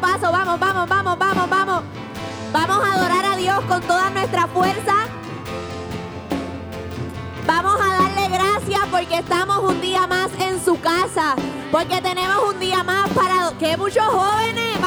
paso, vamos, vamos, vamos, vamos, vamos. Vamos a adorar a Dios con toda nuestra fuerza. Vamos a darle gracias porque estamos un día más en su casa. Porque tenemos un día más para que muchos jóvenes.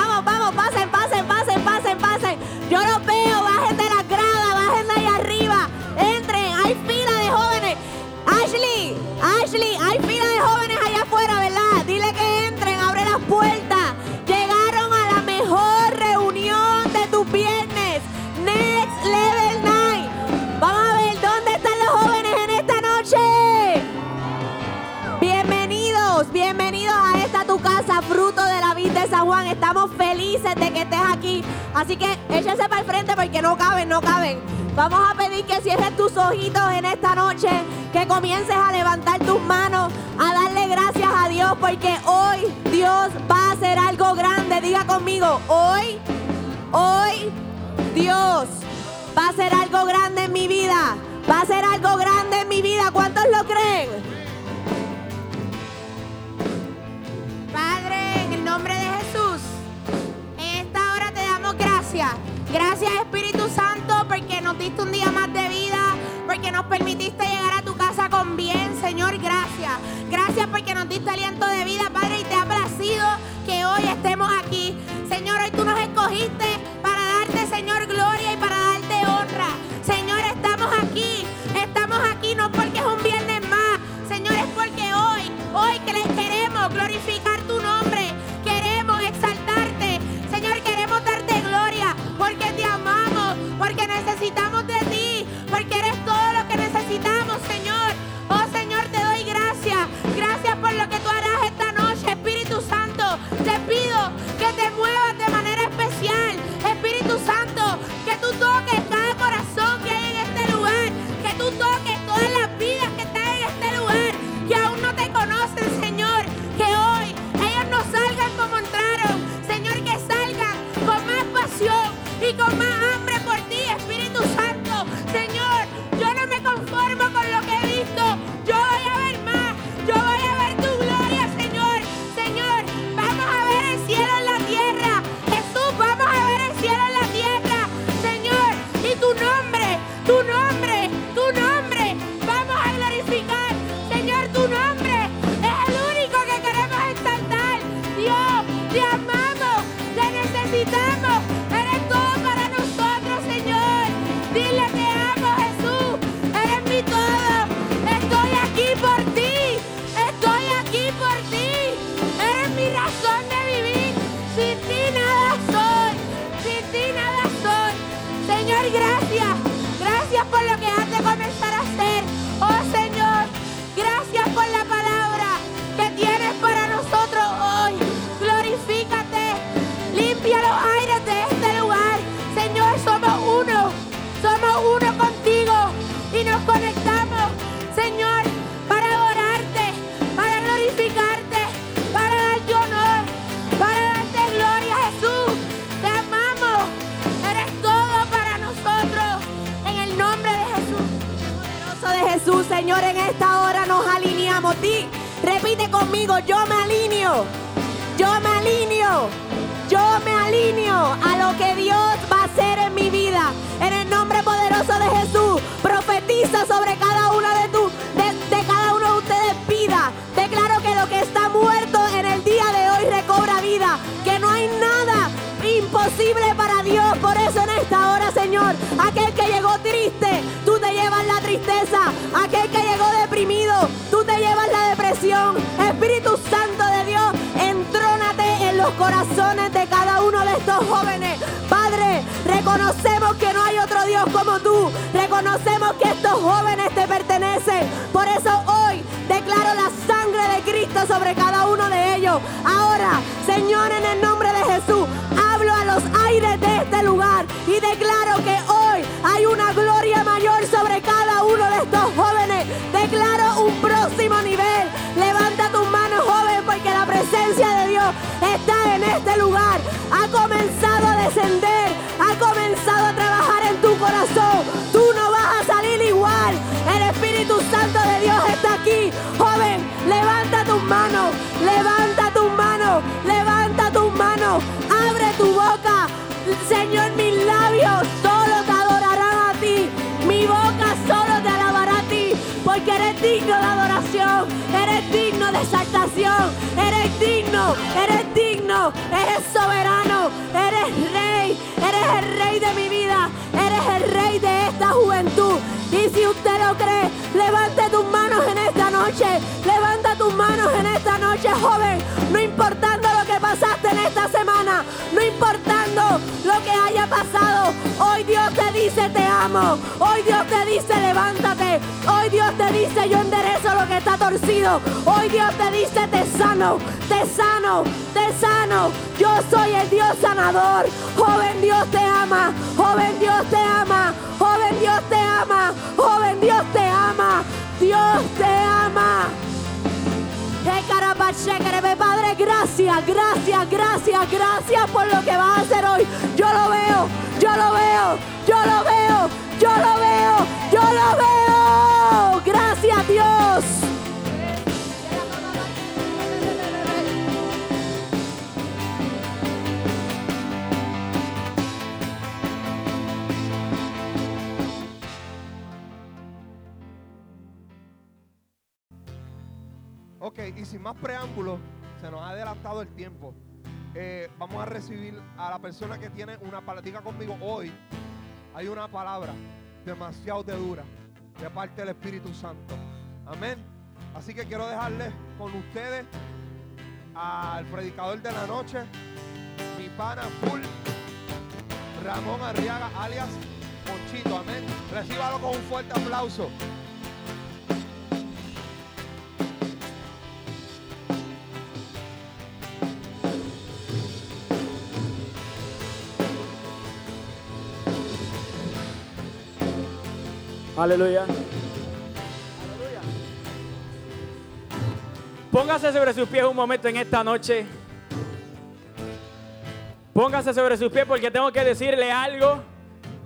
Felices de que estés aquí. Así que échense para el frente porque no caben, no caben. Vamos a pedir que cierres tus ojitos en esta noche, que comiences a levantar tus manos, a darle gracias a Dios porque hoy Dios va a hacer algo grande. Diga conmigo, hoy, hoy Dios va a hacer algo grande en mi vida. Va a hacer algo grande en mi vida. ¿Cuántos lo creen? Gracias. Espíritu Santo porque nos diste un día más de vida, porque nos permitiste llegar a tu casa con bien, Señor, gracias. Gracias porque nos diste aliento de vida, Padre, Señor, en esta hora nos alineamos. Di, repite conmigo, yo me alineo, yo me alineo. Yo me alineo a lo que Dios va a hacer en mi vida. En el nombre poderoso de Jesús, profetiza sobre cada tu, de, corazones de cada uno de estos jóvenes. Padre, reconocemos que no hay otro Dios como tú. Reconocemos que estos jóvenes te pertenecen. Por eso hoy declaro la sangre de Cristo sobre cada uno de ellos. Ahora, Señor, en el nombre de Jesús, hablo a los aires de este lugar y declaro que hoy hay una gloria está en este lugar. Ha comenzado a descender, ha comenzado a trabajar en tu corazón. Tú no vas a salir igual. El Espíritu Santo de Dios está aquí. Joven, levanta tus manos, levanta tus manos, levanta tus manos. Abre tu boca. Señor, mis labios solo te adorarán a ti. Mi boca solo te alabará a ti. Porque eres digno de adoración. Exaltación. Eres digno. Eres digno. Eres soberano. Eres rey. Eres el rey de mi vida. Eres el rey de esta juventud. Y si usted lo cree, levante tus manos en esta noche. Levanta tus manos en esta noche, joven. No importando Hoy Dios te dice levántate. Hoy Dios te dice yo enderezo lo que está torcido. Hoy Dios te dice te sano. Te sano. Te sano. Yo soy el Dios sanador. Joven Dios te ama. Joven Dios te ama. Joven Dios te ama. Joven Dios te ama. Dios te ama. Padre, gracias, gracias, gracias, gracias por lo que vas a hacer hoy. Yo lo veo, yo lo veo, yo lo veo, yo lo veo, yo lo veo. Gracias Dios. Ok, y sin más preámbulos, se nos ha adelantado el tiempo. Eh, vamos a recibir a la persona que tiene una palabra conmigo hoy. Hay una palabra demasiado de dura de parte del Espíritu Santo. Amén. Así que quiero dejarles con ustedes al predicador de la noche, mi pana full, Ramón Arriaga, alias Monchito. Amén. Recíbalo con un fuerte aplauso. Aleluya. Póngase sobre sus pies un momento en esta noche. Póngase sobre sus pies porque tengo que decirle algo.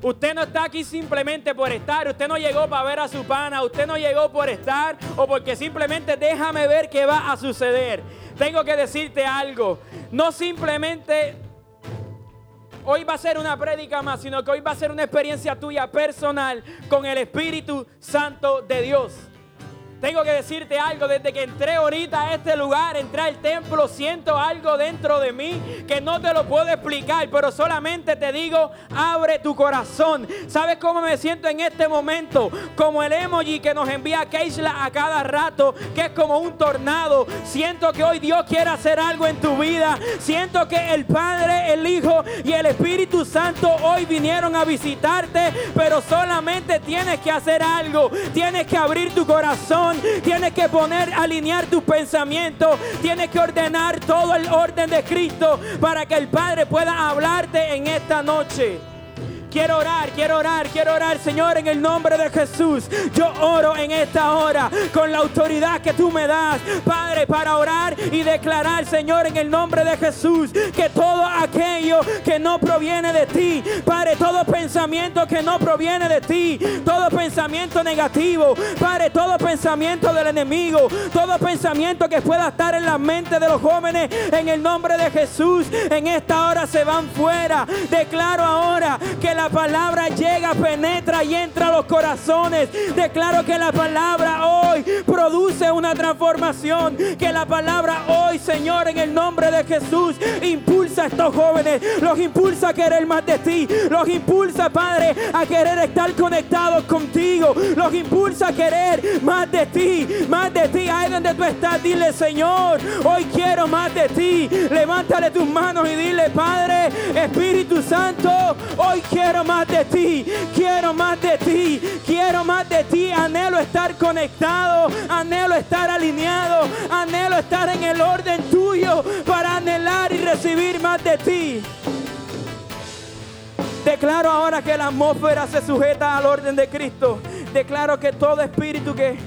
Usted no está aquí simplemente por estar. Usted no llegó para ver a su pana. Usted no llegó por estar o porque simplemente déjame ver qué va a suceder. Tengo que decirte algo. No simplemente hoy va a ser una prédica más, sino que hoy va a ser una experiencia tuya personal con el Espíritu Santo de Dios. Tengo que decirte algo, desde que entré ahorita a este lugar, entré al templo, siento algo dentro de mí que no te lo puedo explicar, pero solamente te digo, abre tu corazón. ¿Sabes cómo me siento en este momento? Como el emoji que nos envía Keishla a cada rato, que es como un tornado. Siento que hoy Dios quiere hacer algo en tu vida. Siento que el Padre, el Hijo y el Espíritu Santo hoy vinieron a visitarte, pero solamente tienes que hacer algo. Tienes que abrir tu corazón Tienes que poner, alinear tus pensamientos. Tienes que ordenar todo el orden de Cristo para que el Padre pueda hablarte en esta noche. Quiero orar, quiero orar, quiero orar, Señor, en el nombre de Jesús. Yo oro en esta hora con la autoridad que tú me das, Padre, para orar y declarar, Señor, en el nombre de Jesús, que todo aquello que no proviene de ti, Padre, todo pensamiento que no proviene de ti, todo pensamiento negativo, Padre, todo pensamiento del enemigo, todo pensamiento que pueda estar en la mente de los jóvenes, en el nombre de Jesús, en esta hora se van fuera. Declaro ahora que la la palabra llega, penetra y entra a los corazones. Declaro que la palabra hoy produce una transformación. Que la palabra hoy, Señor, en el nombre de Jesús, impulsa a estos jóvenes. Los impulsa a querer más de ti. Los impulsa, Padre, a querer estar conectados contigo. Los impulsa a querer más de ti. Más de ti. Ahí donde tú estás, dile, Señor, hoy quiero más de ti. Levántale tus manos y dile, Padre, Espíritu Santo, hoy quiero más de ti, quiero más de ti, quiero más de ti. Anhelo estar conectado, anhelo estar alineado, anhelo estar en el orden tuyo para anhelar y recibir más de ti. Declaro ahora que la atmósfera se sujeta al orden de Cristo. Declaro que todo espíritu que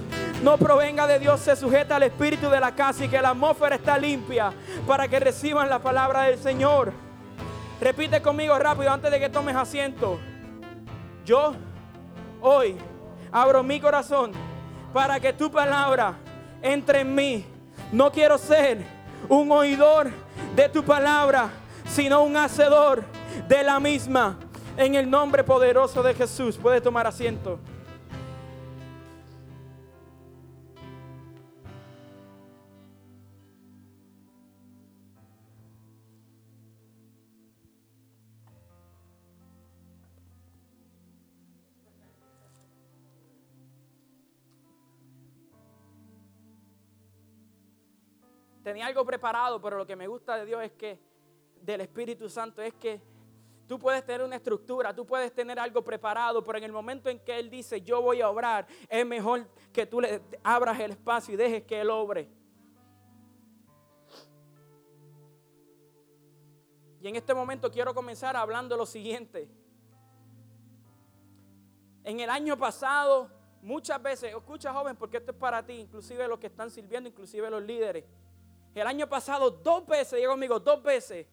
no provenga de Dios se sujeta al espíritu de la casa y que la atmósfera está limpia para que reciban la palabra del Señor. Repite conmigo rápido antes de que tomes asiento. Yo hoy abro mi corazón para que tu palabra entre en mí. No quiero ser un oidor de tu palabra, sino un hacedor de la misma. En el nombre poderoso de Jesús, puede tomar asiento. Tenía algo preparado, pero lo que me gusta de Dios es que, del Espíritu Santo, es que tú puedes tener una estructura, tú puedes tener algo preparado, pero en el momento en que Él dice, yo voy a obrar, es mejor que tú le abras el espacio y dejes que Él obre. Y en este momento quiero comenzar hablando lo siguiente. En el año pasado, muchas veces, escucha joven, porque esto es para ti, inclusive los que están sirviendo, inclusive los líderes. El año pasado, dos veces, digo conmigo, dos veces,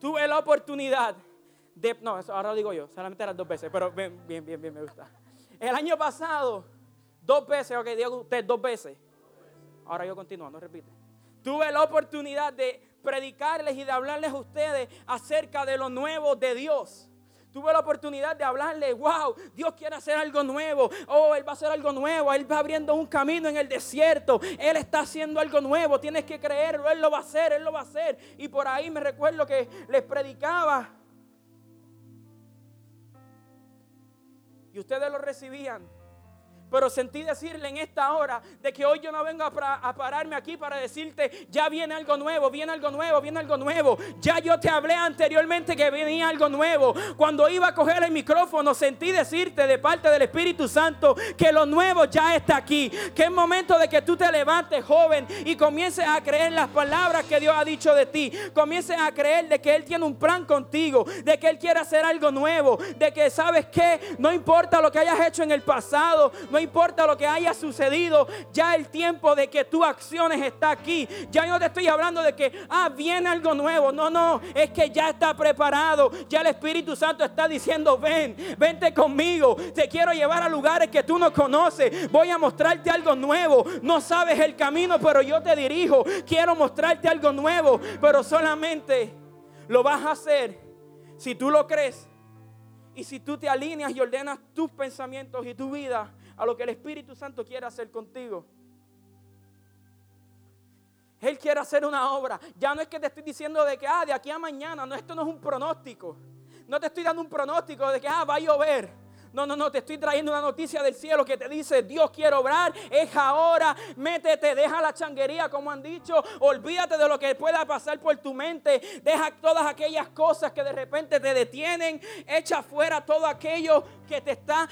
tuve la oportunidad de. No, eso ahora lo digo yo, solamente eran dos veces, pero bien, bien, bien, bien, me gusta. El año pasado, dos veces, ok, digo usted, dos veces. Ahora yo continúo, no repite. Tuve la oportunidad de predicarles y de hablarles a ustedes acerca de lo nuevo de Dios. Tuve la oportunidad de hablarle, wow, Dios quiere hacer algo nuevo. Oh, Él va a hacer algo nuevo. Él va abriendo un camino en el desierto. Él está haciendo algo nuevo. Tienes que creerlo. Él lo va a hacer. Él lo va a hacer. Y por ahí me recuerdo que les predicaba. Y ustedes lo recibían. Pero sentí decirle en esta hora de que hoy yo no vengo a, pararme aquí para decirte, ya viene algo nuevo, viene algo nuevo, viene algo nuevo. Ya yo te hablé anteriormente que venía algo nuevo. Cuando iba a coger el micrófono, sentí decirte de parte del Espíritu Santo que lo nuevo ya está aquí. Que es momento de que tú te levantes, joven, y comiences a creer las palabras que Dios ha dicho de ti. Comiences a creer de que Él tiene un plan contigo, de que Él quiere hacer algo nuevo, de que sabes que no importa lo que hayas hecho en el pasado, importa lo que haya sucedido, ya el tiempo de que tú acciones está aquí. Ya no te estoy hablando de que, ah, viene algo nuevo. No, no, es que ya está preparado. Ya el Espíritu Santo está diciendo, ven, vente conmigo. Te quiero llevar a lugares que tú no conoces. Voy a mostrarte algo nuevo. No sabes el camino, pero yo te dirijo. Quiero mostrarte algo nuevo, pero solamente lo vas a hacer si tú lo crees. Y si tú te alineas y ordenas tus pensamientos y tu vida a lo que el Espíritu Santo quiere hacer contigo. Él quiere hacer una obra. Ya no es que te estoy diciendo de que, ah, de aquí a mañana. No, esto no es un pronóstico. No te estoy dando un pronóstico de que, ah, va a llover. No, no, no, te estoy trayendo una noticia del cielo que te dice, Dios quiere obrar, es ahora, métete, deja la changuería como han dicho, olvídate de lo que pueda pasar por tu mente, deja todas aquellas cosas que de repente te detienen, echa fuera todo aquello que te está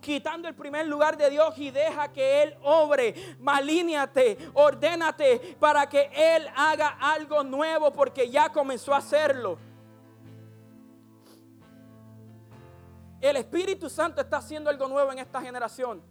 quitando el primer lugar de Dios y deja que Él obre. Malíneate, ordénate para que Él haga algo nuevo porque ya comenzó a hacerlo. El Espíritu Santo está haciendo algo nuevo en esta generación.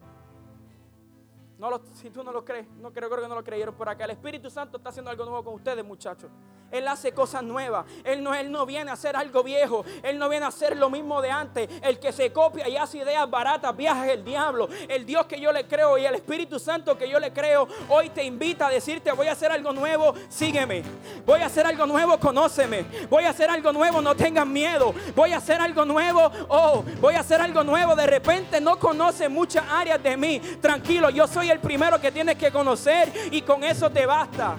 No lo, si tú no lo crees, no creo, creo que no lo creyeron por acá. El Espíritu Santo está haciendo algo nuevo con ustedes, muchachos. Él hace cosas nuevas. Él no, él no viene a hacer algo viejo. Él no viene a hacer lo mismo de antes. El que se copia y hace ideas baratas, viaja el diablo. El Dios que yo le creo y el Espíritu Santo que yo le creo, hoy te invita a decirte, voy a hacer algo nuevo, sígueme. Voy a hacer algo nuevo, conóceme. Voy a hacer algo nuevo, no tengas miedo. Voy a hacer algo nuevo, oh, voy a hacer algo nuevo. De repente no conoce muchas áreas de mí. Tranquilo, yo soy el primero que tienes que conocer y con eso te basta.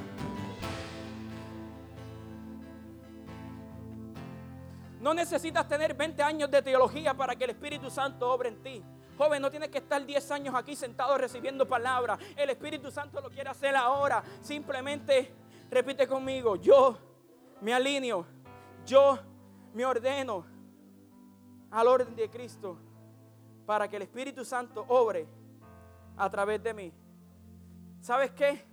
No necesitas tener 20 años de teología para que el Espíritu Santo obre en ti. Joven, no tienes que estar 10 años aquí sentado recibiendo palabra. El Espíritu Santo lo quiere hacer ahora. Simplemente repite conmigo, yo me alineo, yo me ordeno al orden de Cristo para que el Espíritu Santo obre a través de mí. ¿Sabes qué?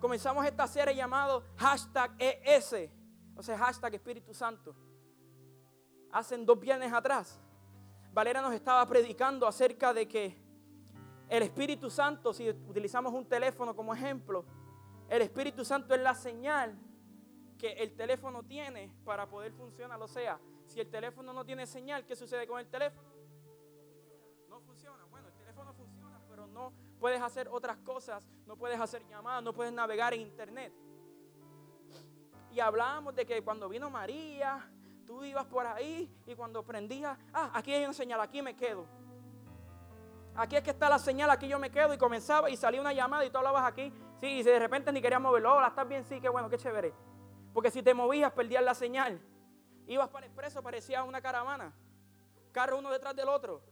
Comenzamos esta serie llamado ES, o sea, hashtag Espíritu Santo hacen dos viernes atrás, Valera nos estaba predicando acerca de que el Espíritu Santo, si utilizamos un teléfono como ejemplo, el Espíritu Santo es la señal que el teléfono tiene para poder funcionar. O sea, si el teléfono no tiene señal, ¿qué sucede con el teléfono? No puedes hacer otras cosas, no puedes hacer llamadas, no puedes navegar en internet. y hablábamos de que cuando vino María, tú ibas por ahí y cuando prendías, ah, aquí hay una señal, aquí me quedo. Aquí es que está la señal, aquí yo me quedo y comenzaba y salía una llamada y tú hablabas aquí. Sí, y de repente ni querías moverlo. Hola, ¿estás bien? Sí, qué bueno, qué chévere. Porque si te movías, perdías la señal. Ibas para el expreso, parecía una caravana. Carro uno detrás del otro.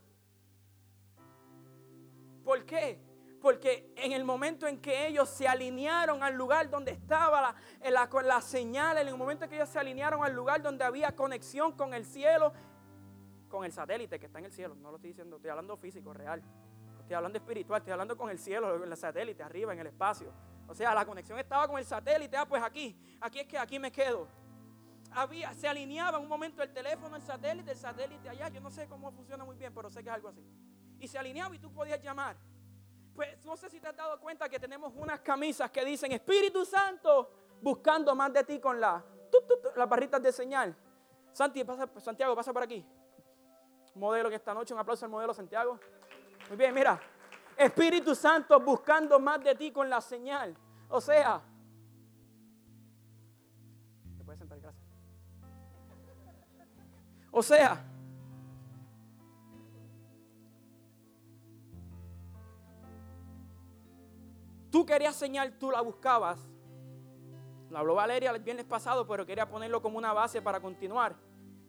¿Por qué? Porque en el momento en que ellos se alinearon al lugar donde estaba la, la, la, señal, en el momento en que ellos se alinearon al lugar donde había conexión con el cielo, con el satélite que está en el cielo, no lo estoy diciendo, estoy hablando físico, real, estoy hablando espiritual, estoy hablando con el cielo, con el satélite, arriba, en el espacio. O sea, la conexión estaba con el satélite, ah, pues aquí, aquí es que aquí me quedo. Había, se alineaba un momento el teléfono, el satélite, el satélite allá, yo no sé cómo funciona muy bien, pero sé que es algo así. Y se alineaba y tú podías llamar. Pues no sé si te has dado cuenta que tenemos unas camisas que dicen Espíritu Santo buscando más de ti con la, las barritas de señal. Santi, pasa, Santiago, pasa por aquí. Modelo que esta noche, un aplauso al modelo Santiago. Muy bien, mira. Espíritu Santo buscando más de ti con la señal. O sea, te puedes sentar, gracias. O sea, Tú querías señal, tú la buscabas. La habló Valeria el viernes pasado, pero quería ponerlo como una base para continuar.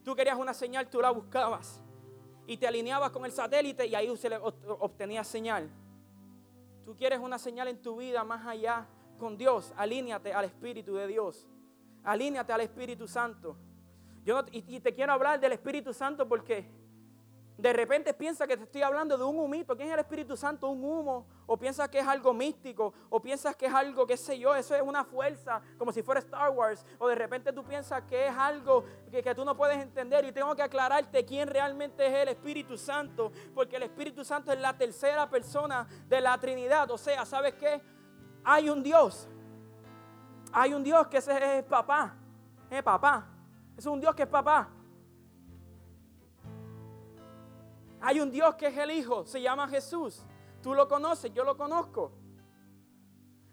Tú querías una señal, tú la buscabas. Y te alineabas con el satélite y ahí se le obtenías señal. Tú quieres una señal en tu vida más allá con Dios. Alíneate al Espíritu de Dios. Alíneate al Espíritu Santo. Yo y, y te quiero hablar del Espíritu Santo porque de repente piensa que te estoy hablando de un humito. ¿Quién es el Espíritu Santo? Un humo. O piensas que es algo místico. O piensas que es algo, qué sé yo, eso es una fuerza, como si fuera Star Wars. O de repente tú piensas que es algo que, tú no puedes entender. Y tengo que aclararte quién realmente es el Espíritu Santo. Porque el Espíritu Santo es la tercera persona de la Trinidad. O sea, ¿sabes qué? Hay un Dios. Hay un Dios que ese es papá. Es papá. Es un Dios que es papá. Hay un Dios que es el Hijo, se llama Jesús. Tú lo conoces, yo lo conozco.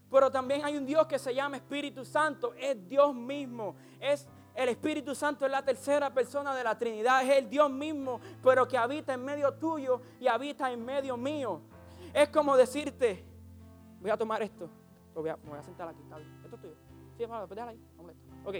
Pero también hay un Dios que se llama Espíritu Santo, es Dios mismo, es el Espíritu Santo es la tercera persona de la Trinidad, es el Dios mismo, pero que habita en medio tuyo y habita en medio mío. Es como decirte, voy a tomar esto, me voy a sentar aquí, esto es tuyo. Sí, vamos, déjala ahí, Ok.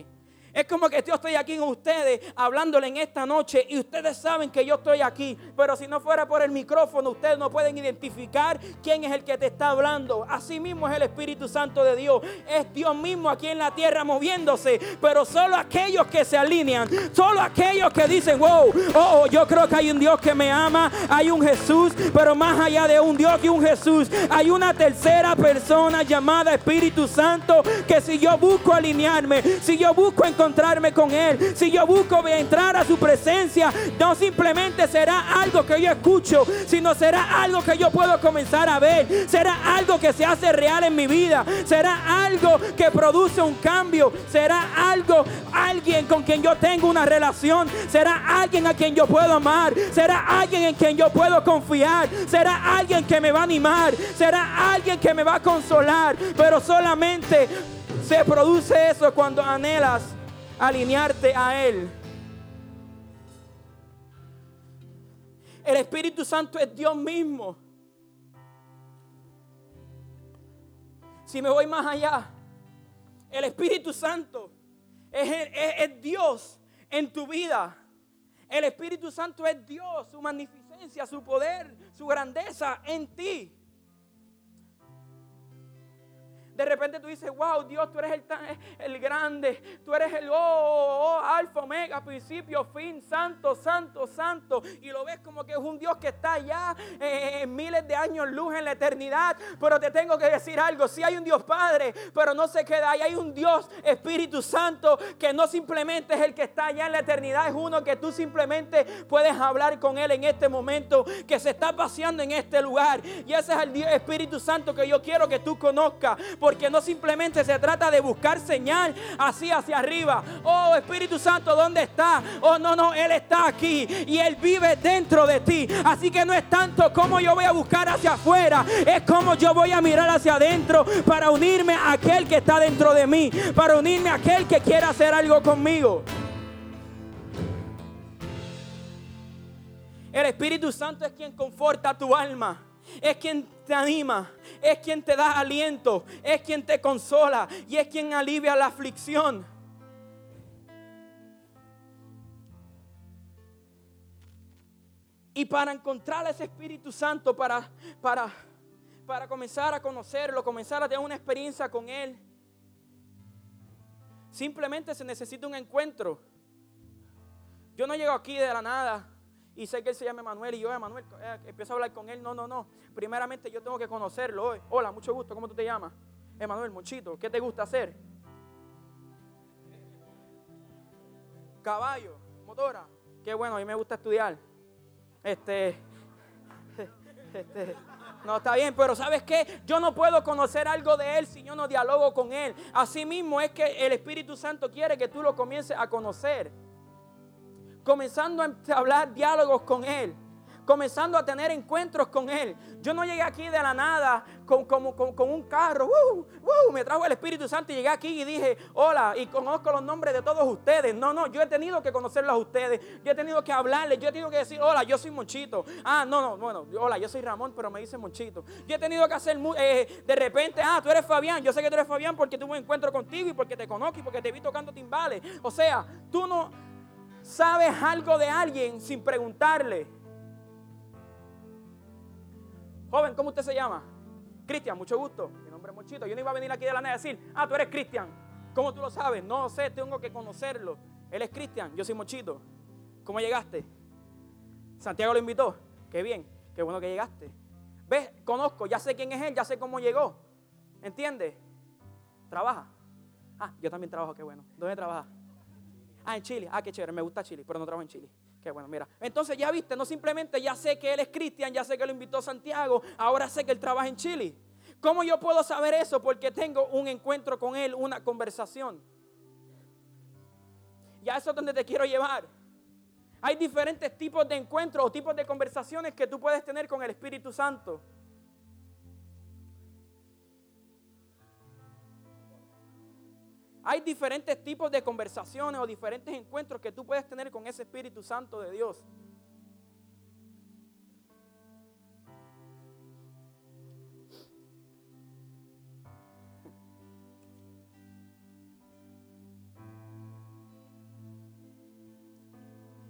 Es como que yo estoy aquí con ustedes hablándole en esta noche y ustedes saben que yo estoy aquí. Pero si no fuera por el micrófono, ustedes no pueden identificar quién es el que te está hablando. Así mismo es el Espíritu Santo de Dios. Es Dios mismo aquí en la tierra moviéndose. Pero solo aquellos que se alinean, solo aquellos que dicen, wow, oh, oh, yo creo que hay un Dios que me ama, hay un Jesús, pero más allá de un Dios y un Jesús, hay una tercera persona llamada Espíritu Santo que si yo busco alinearme, si yo busco encontrar encontrarme con Él, si yo busco entrar a su presencia, no simplemente será algo que yo escucho, sino será algo que yo puedo comenzar a ver, será algo que se hace real en mi vida, será algo que produce un cambio, será algo, alguien con quien yo tengo una relación, será alguien a quien yo puedo amar, será alguien en quien yo puedo confiar, será alguien que me va a animar, será alguien que me va a consolar, pero solamente se produce eso cuando anhelas alinearte a Él. El Espíritu Santo es Dios mismo. Si me voy más allá, el Espíritu Santo es, Dios en tu vida. El Espíritu Santo es Dios, su magnificencia, su poder, su grandeza en ti. De repente tú dices, wow, Dios, tú eres el, el grande, tú eres el oh, oh, oh, alfa, omega, principio, fin, santo, santo, santo. Y lo ves como que es un Dios que está allá en miles de años luz en la eternidad. Pero te tengo que decir algo, sí hay un Dios Padre, pero no se queda ahí. Hay un Dios Espíritu Santo que no simplemente es el que está allá en la eternidad, es uno que tú simplemente puedes hablar con Él en este momento, que se está paseando en este lugar. Y ese es el Dios Espíritu Santo que yo quiero que tú conozcas porque no simplemente se trata de buscar señal así hacia arriba. Oh Espíritu Santo, ¿dónde está? Oh no, no, Él está aquí y Él vive dentro de ti. Así que no es tanto como yo voy a buscar hacia afuera, es como yo voy a mirar hacia adentro para unirme a aquel que está dentro de mí, para unirme a aquel que quiera hacer algo conmigo. El Espíritu Santo es quien conforta tu alma. Es quien te anima, es quien te da aliento, es quien te consola y es quien alivia la aflicción. Y para encontrar a ese Espíritu Santo, para, para, para comenzar a conocerlo, comenzar a tener una experiencia con Él, simplemente se necesita un encuentro. Yo no llego aquí de la nada y sé que él se llama Manuel y yo, Emanuel, eh, empiezo a hablar con él. No, no, no. Primeramente yo tengo que conocerlo hoy. Hola, mucho gusto, ¿cómo tú te llamas? Emanuel, Monchito, ¿qué te gusta hacer? Caballo, motora. Qué bueno, a mí me gusta estudiar. Este, este, no está bien, pero ¿sabes qué? Yo no puedo conocer algo de Él si yo no dialogo con Él. Así mismo es que el Espíritu Santo quiere que tú lo comiences a conocer comenzando a hablar diálogos con Él, comenzando a tener encuentros con Él. Yo no llegué aquí de la nada con, con, un carro, me trajo el Espíritu Santo y llegué aquí y dije, hola, y conozco los nombres de todos ustedes. No, no, yo he tenido que conocerlos a ustedes, yo he tenido que hablarles, yo he tenido que decir, hola, yo soy Monchito. Ah, no, no, bueno, hola, yo soy Ramón, pero me dice Monchito. Yo he tenido que hacer, eh, de repente, ah, tú eres Fabián, yo sé que tú eres Fabián porque tuve un encuentro contigo y porque te conozco y porque te vi tocando timbales. O sea, tú no sabes algo de alguien sin preguntarle. Joven, ¿cómo usted se llama? Cristian, mucho gusto. Mi nombre es Mochito. Yo no iba a venir aquí de la nada a decir, ah, tú eres Cristian. ¿Cómo tú lo sabes? No sé, tengo que conocerlo. Él es Cristian, yo soy Mochito. ¿Cómo llegaste? Santiago lo invitó. Qué bien, qué bueno que llegaste. ¿Ves? Conozco, ya sé quién es él, ya sé cómo llegó. ¿Entiendes? Trabaja. Ah, yo también trabajo, qué bueno. ¿Dónde trabaja? Ah, en Chile. Ah, qué chévere, me gusta Chile, pero no trabajo en Chile. Qué bueno, mira. Entonces ya viste, no simplemente ya sé que él es cristian, ya sé que lo invitó Santiago, ahora sé que él trabaja en Chile. ¿Cómo yo puedo saber eso? Porque tengo un encuentro con él, una conversación. Y a eso es donde te quiero llevar. Hay diferentes tipos de encuentros o tipos de conversaciones que tú puedes tener con el Espíritu Santo. Hay diferentes tipos de conversaciones o diferentes encuentros que tú puedes tener con ese Espíritu Santo de Dios.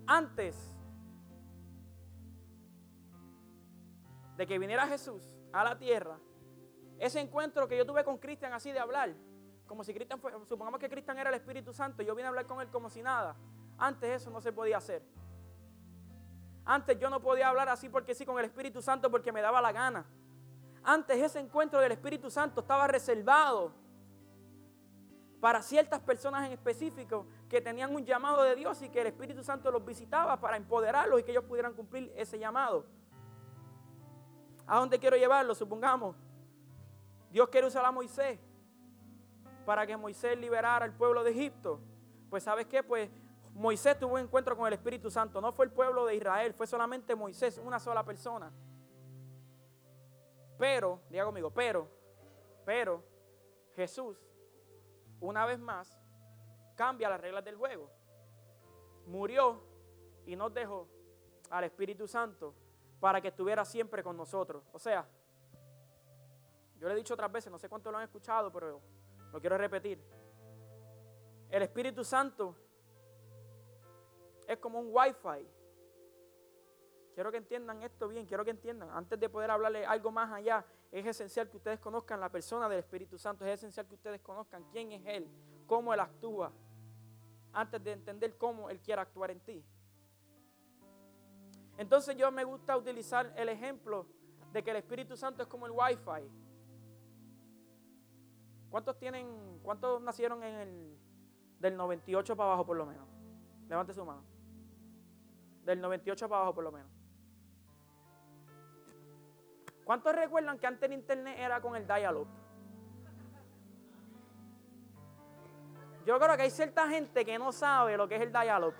Antes de que viniera Jesús a la tierra, ese encuentro que yo tuve con Cristian así de hablar, como si Cristian supongamos que Cristian era el Espíritu Santo yo vine a hablar con él como si nada. Antes eso no se podía hacer. Antes yo no podía hablar así porque sí con el Espíritu Santo porque me daba la gana. Antes ese encuentro del Espíritu Santo estaba reservado para ciertas personas en específico que tenían un llamado de Dios y que el Espíritu Santo los visitaba para empoderarlos y que ellos pudieran cumplir ese llamado. ¿A dónde quiero llevarlo? Supongamos, Dios quiere usar a Moisés para que Moisés liberara al pueblo de Egipto. Pues sabes qué, pues Moisés tuvo un encuentro con el Espíritu Santo. No fue el pueblo de Israel, fue solamente Moisés, una sola persona. Pero, diga conmigo, pero, pero Jesús, una vez más, cambia las reglas del juego. Murió y nos dejó al Espíritu Santo para que estuviera siempre con nosotros. O sea, yo le he dicho otras veces, no sé cuánto lo han escuchado, pero lo quiero repetir. El Espíritu Santo es como un wifi. Quiero que entiendan esto bien, quiero que entiendan. Antes de poder hablarle algo más allá, es esencial que ustedes conozcan la persona del Espíritu Santo. Es esencial que ustedes conozcan quién es Él, cómo Él actúa, antes de entender cómo Él quiere actuar en ti. Entonces yo me gusta utilizar el ejemplo de que el Espíritu Santo es como el wifi. ¿Cuántos tienen, cuántos nacieron en el del 98 para abajo por lo menos? Levante su mano. Del 98 para abajo por lo menos. ¿Cuántos recuerdan que antes el internet era con el dial-up? Yo creo que hay cierta gente que no sabe lo que es el dial-up.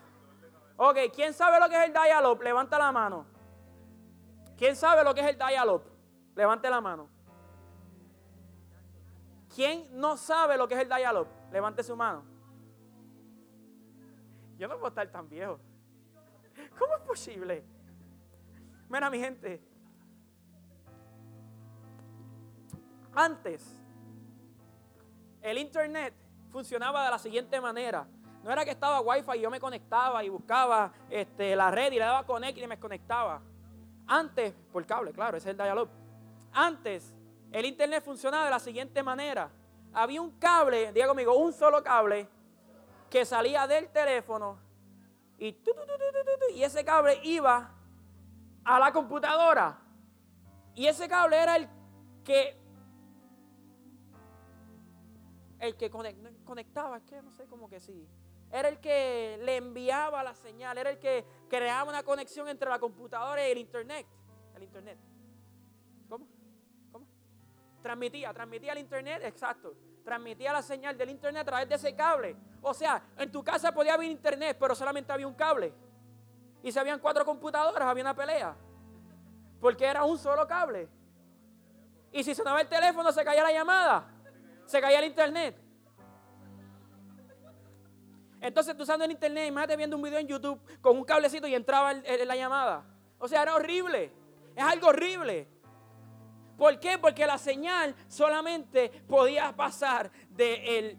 Ok, ¿quién sabe lo que es el dial-up? Levanta la mano. ¿Quién sabe lo que es el dial-up? Levante la mano. ¿Quién no sabe lo que es el dial-up? Levante su mano. Yo no puedo estar tan viejo. ¿Cómo es posible? Mira, mi gente. Antes, el internet funcionaba de la siguiente manera. No era que estaba wifi y yo me conectaba y buscaba este, la red y le daba connect y me conectaba. Antes, por cable, claro, ese es el dial-up. Antes, el internet funcionaba de la siguiente manera. Había un cable, diga conmigo, un solo cable que salía del teléfono y, y ese cable iba a la computadora. Y ese cable era el que el que conectaba, es que no sé, como que sí. Era el que le enviaba la señal, era el que creaba una conexión entre la computadora y el internet. El internet. ¿Cómo? ¿Cómo? Transmitía, transmitía el internet, exacto. Transmitía la señal del internet a través de ese cable. O sea, en tu casa podía haber internet, pero solamente había un cable. Y si habían cuatro computadoras, había una pelea. Porque era un solo cable. Y si sonaba el teléfono, se caía la llamada se caía el internet. Entonces tú usando el internet, imagínate viendo un video en YouTube con un cablecito y entraba en la llamada. O sea, era horrible. Es algo horrible. ¿Por qué? Porque la señal solamente podía pasar de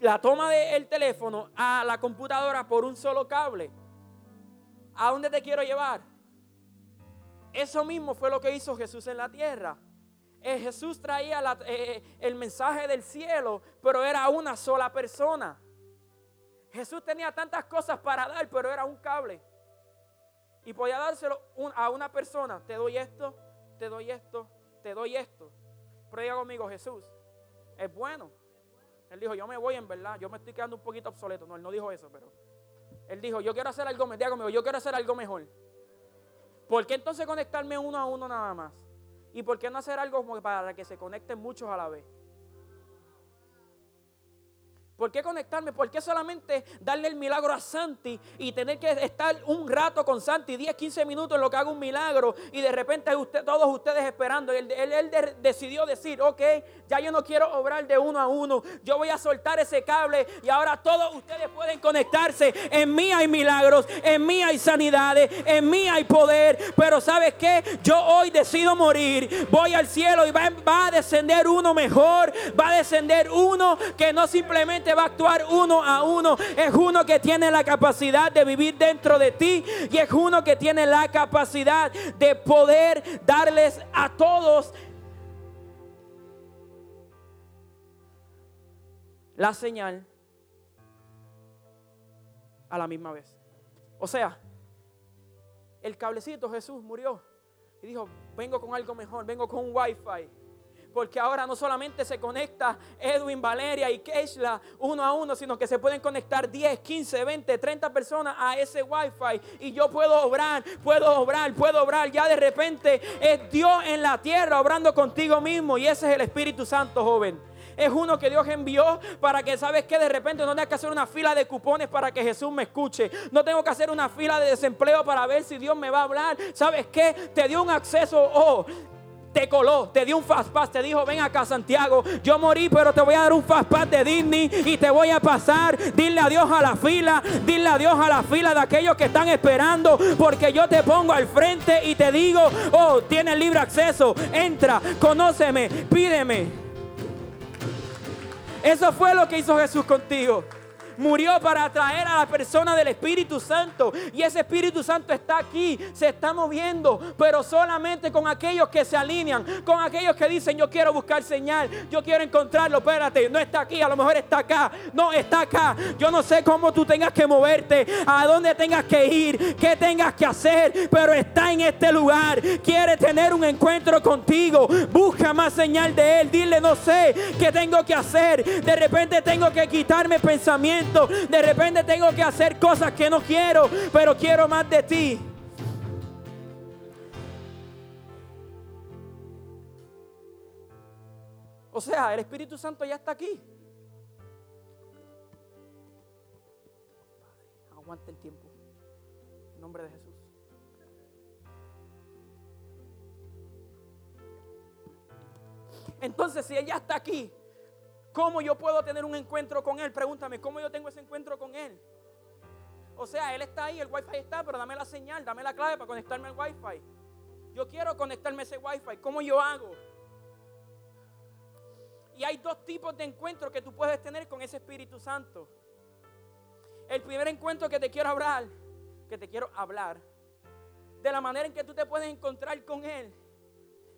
la toma del teléfono a la computadora por un solo cable. ¿A dónde te quiero llevar? Eso mismo fue lo que hizo Jesús en la tierra. Eh, Jesús traía eh, eh, el mensaje del cielo, pero era una sola persona. Jesús tenía tantas cosas para dar, pero era un cable. Y podía dárselo a una persona. Te doy esto, te doy esto, te doy esto. Pero diga conmigo, Jesús, es bueno. Él dijo, yo me voy en verdad, yo me estoy quedando un poquito obsoleto. No, él no dijo eso, pero él dijo, yo quiero hacer algo, diga conmigo, yo quiero hacer algo mejor. ¿Por qué entonces conectarme uno a uno nada más? ¿Y por qué no hacer algo como para que se conecten muchos a la vez? ¿Por qué conectarme? ¿Por qué solamente darle el milagro a Santi y tener que estar un rato con Santi, 10, 15 minutos en lo que haga un milagro y de repente usted, todos ustedes esperando? Él, él, decidió decir, ok, ya yo no quiero obrar de uno a uno, yo voy a soltar ese cable y ahora todos ustedes pueden conectarse. En mí hay milagros, en mí hay sanidades, en mí hay poder, pero ¿sabes qué? Yo hoy decido morir, voy al cielo y va, va a descender uno mejor, va a descender uno que no simplemente va a actuar uno a uno. Es uno que tiene la capacidad de vivir dentro de ti y es uno que tiene la capacidad de poder darles a todos la señal a la misma vez. O sea, el cablecito Jesús murió y dijo, vengo con algo mejor, vengo con un wifi porque ahora no solamente se conecta Edwin, Valeria y Keishla uno a uno, sino que se pueden conectar 10, 15, 20, 30 personas a ese wifi y yo puedo obrar, puedo obrar, puedo obrar. Ya de repente es Dios en la tierra obrando contigo mismo y ese es el Espíritu Santo, joven es uno que Dios envió para que, ¿sabes que De repente no tenga que hacer una fila de cupones para que Jesús me escuche. No tengo que hacer una fila de desempleo para ver si Dios me va a hablar. ¿Sabes qué? Te dio un acceso, oh, te coló, te dio un fast pass, te dijo, ven acá Santiago, yo morí, pero te voy a dar un fast pass de Disney y te voy a pasar, dile adiós a la fila, dile adiós a la fila de aquellos que están esperando, porque yo te pongo al frente y te digo, oh, tienes libre acceso, entra, conóceme, pídeme. Eso fue lo que hizo Jesús contigo murió para atraer a la persona del Espíritu Santo. Y ese Espíritu Santo está aquí, se está moviendo, pero solamente con aquellos que se alinean, con aquellos que dicen, yo quiero buscar señal, yo quiero encontrarlo, espérate, no está aquí, a lo mejor está acá, no está acá. Yo no sé cómo tú tengas que moverte, a dónde tengas que ir, qué tengas que hacer, pero está en este lugar. Quiere tener un encuentro contigo, busca más señal de Él, dile, no sé qué tengo que hacer. De repente tengo que quitarme pensamientos de repente tengo que hacer cosas que no quiero, pero quiero más de ti. O sea, el Espíritu Santo ya está aquí. Aguante el tiempo. En nombre de Jesús. Entonces, si ella está aquí, ¿cómo yo puedo tener un encuentro con Él? Pregúntame, ¿cómo yo tengo ese encuentro con Él? O sea, Él está ahí, el wifi está, pero dame la señal, dame la clave para conectarme al wifi. Yo quiero conectarme a ese wifi. ¿Cómo yo hago? Y hay dos tipos de encuentros que tú puedes tener con ese Espíritu Santo. El primer encuentro que te quiero hablar, que te quiero hablar, de la manera en que tú te puedes encontrar con Él,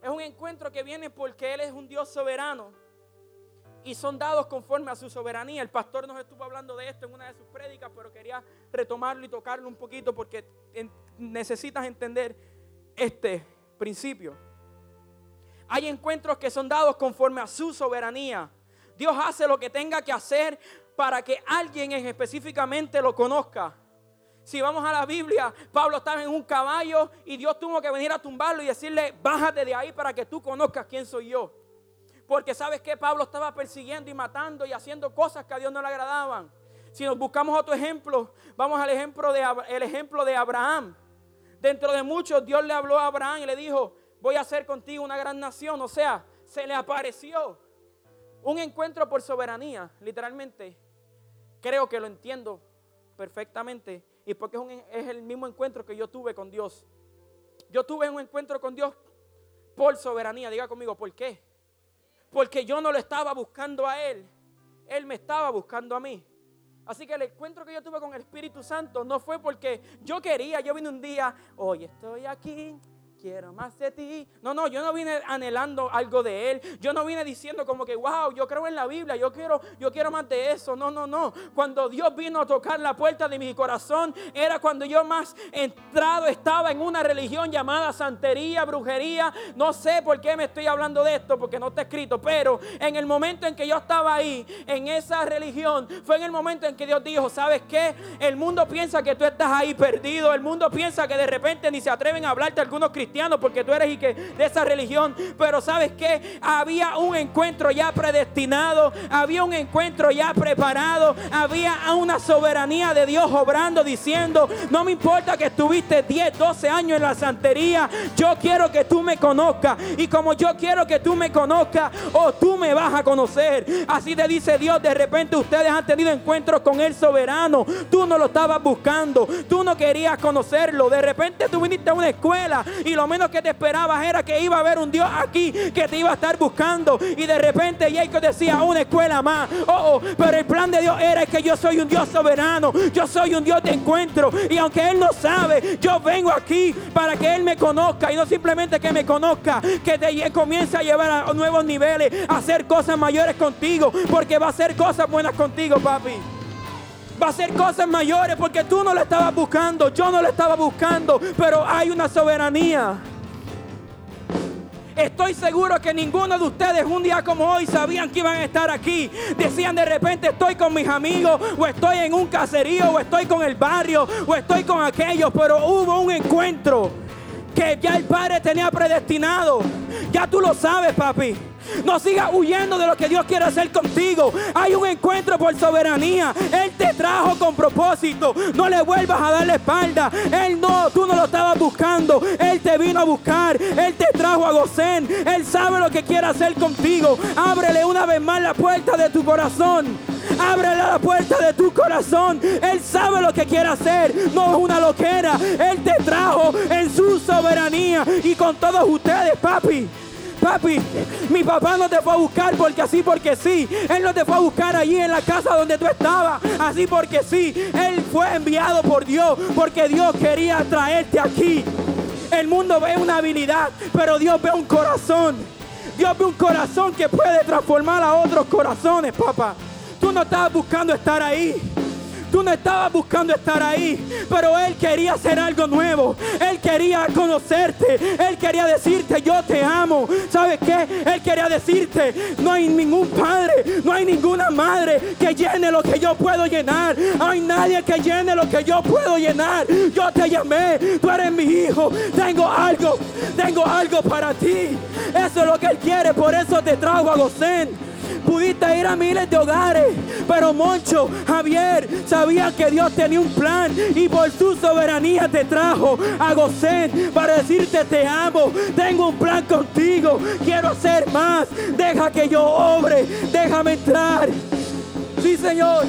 es un encuentro que viene porque Él es un Dios soberano y son dados conforme a su soberanía. El pastor nos estuvo hablando de esto en una de sus prédicas, pero quería retomarlo y tocarlo un poquito porque necesitas entender este principio. Hay encuentros que son dados conforme a su soberanía. Dios hace lo que tenga que hacer para que alguien específicamente lo conozca. Si vamos a la Biblia, Pablo estaba en un caballo y Dios tuvo que venir a tumbarlo y decirle, bájate de ahí para que tú conozcas quién soy yo. Porque sabes que Pablo estaba persiguiendo y matando y haciendo cosas que a Dios no le agradaban. Si nos buscamos otro ejemplo, vamos al ejemplo de, el ejemplo de Abraham. Dentro de muchos, Dios le habló a Abraham y le dijo, voy a hacer contigo una gran nación. O sea, se le apareció un encuentro por soberanía, literalmente. Creo que lo entiendo perfectamente y porque es, el mismo encuentro que yo tuve con Dios. Yo tuve un encuentro con Dios por soberanía. Diga conmigo, ¿por qué? Porque yo no lo estaba buscando a Él. Él me estaba buscando a mí. Así que el encuentro que yo tuve con el Espíritu Santo no fue porque yo quería, yo vine un día, hoy estoy aquí, quiero más de ti. No, no, yo no vine anhelando algo de Él. Yo no vine diciendo como que, wow, yo creo en la Biblia, yo quiero, yo quiero más de eso. No, no, no. Cuando Dios vino a tocar la puerta de mi corazón, era cuando yo más entrado estaba en una religión llamada santería, brujería. No sé por qué me estoy hablando de esto, porque no está escrito, pero en el momento en que yo estaba ahí, en esa religión, fue en el momento en que Dios dijo, ¿sabes qué? El mundo piensa que tú estás ahí perdido. El mundo piensa que de repente ni se atreven a hablarte algunos cristianos porque tú eres y que de esa religión. Pero sabes que había un encuentro ya predestinado, había un encuentro ya preparado, había una soberanía de Dios obrando diciendo, no me importa que estuviste 10, 12 años en la santería, yo quiero que tú me conozcas. Y como yo quiero que tú me conozcas, o tú me vas a conocer. Así te dice Dios, de repente ustedes han tenido encuentros con el soberano. Tú no lo estabas buscando, tú no querías conocerlo. De repente tú viniste a una escuela y lo menos que te esperabas era que iba a haber un Dios aquí que te iba a estar buscando. Y de repente Jacob decía, una escuela más. Oh, oh, pero el plan de Dios era que yo soy un Dios soberano. Yo soy un Dios de encuentro. Y aunque Él no sabe, yo vengo aquí para que Él me conozca. Y no simplemente que me conozca, que te comience a llevar a nuevos niveles, a hacer cosas mayores contigo. Porque va a hacer cosas buenas contigo, papi va a hacer cosas mayores porque tú no lo estabas buscando, yo no lo estaba buscando, pero hay una soberanía. Estoy seguro que ninguno de ustedes un día como hoy sabían que iban a estar aquí. Decían de repente estoy con mis amigos o estoy en un caserío o estoy con el barrio o estoy con aquellos, pero hubo un encuentro que ya el Padre tenía predestinado. Ya tú lo sabes, papi. No sigas huyendo de lo que Dios quiere hacer contigo. Hay un encuentro por soberanía. Él te trajo con propósito. No le vuelvas a dar la espalda. Él no, tú no lo estabas buscando. Él te vino a buscar. Él te trajo a Gosén. Él sabe lo que quiere hacer contigo. Ábrele una vez más la puerta de tu corazón. Ábrele la puerta de tu corazón. Él sabe lo que quiere hacer. No es una loquera. Él te trajo en su soberanía. Y con todos ustedes, papi. Papi, mi papá no te fue a buscar porque así porque sí. Él no te fue a buscar allí en la casa donde tú estabas. Así porque sí. Él fue enviado por Dios porque Dios quería traerte aquí. El mundo ve una habilidad, pero Dios ve un corazón. Dios ve un corazón que puede transformar a otros corazones, papá. Tú no estabas buscando estar ahí. Tú no estabas buscando estar ahí, pero Él quería hacer algo nuevo. Él quería conocerte. Él quería decirte, yo te amo. ¿Sabes qué? Él quería decirte, no hay ningún padre, no hay ninguna madre que llene lo que yo puedo llenar. No hay nadie que llene lo que yo puedo llenar. Yo te llamé, tú eres mi hijo. Tengo algo, tengo algo para ti. Eso es lo que Él quiere, por eso te trajo a Gosén pudiste ir a miles de hogares, pero Moncho, Javier, sabía que Dios tenía un plan y por su soberanía te trajo a Gosén para decirte te amo, tengo un plan contigo, quiero hacer más, deja que yo obre, déjame entrar. Sí, Señor.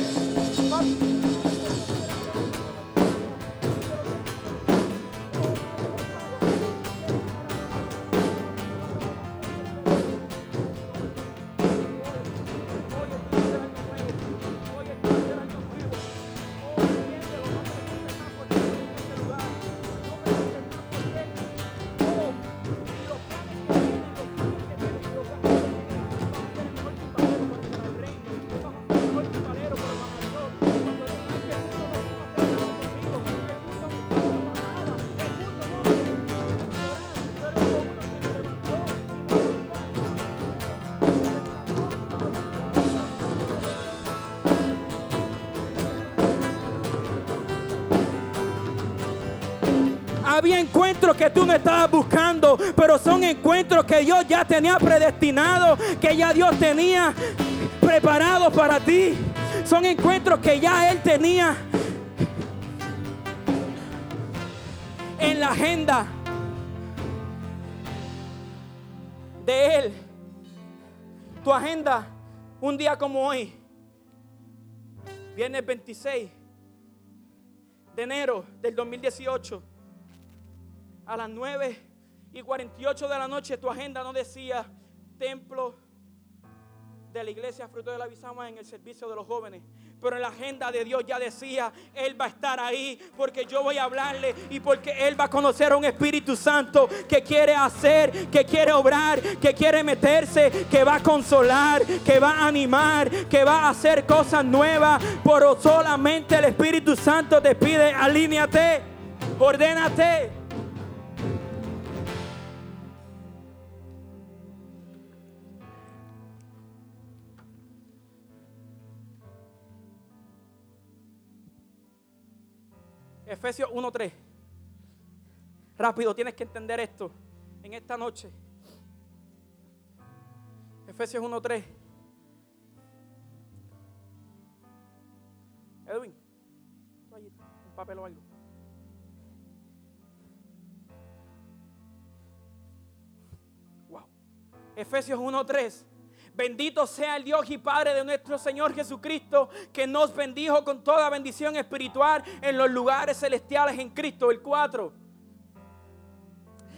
Encuentros que tú no estabas buscando, pero son encuentros que Dios ya tenía predestinado, que ya Dios tenía preparado para ti. Son encuentros que ya Él tenía en la agenda de Él. Tu agenda, un día como hoy, viernes 26 de enero del 2018 a las 9 y 48 de la noche tu agenda no decía templo de la iglesia Fruto de la Bisama en el servicio de los jóvenes. Pero en la agenda de Dios ya decía, Él va a estar ahí porque yo voy a hablarle y porque Él va a conocer a un Espíritu Santo que quiere hacer, que quiere obrar, que quiere meterse, que va a consolar, que va a animar, que va a hacer cosas nuevas. Pero solamente el Espíritu Santo te pide, alíneate, ordénate. Efesios 1.3. Rápido, tienes que entender esto en esta noche. Efesios 1.3. Edwin, un papel o algo. Wow. Efesios 1.3. Bendito sea el Dios y Padre de nuestro Señor Jesucristo, que nos bendijo con toda bendición espiritual en los lugares celestiales en Cristo. El 4.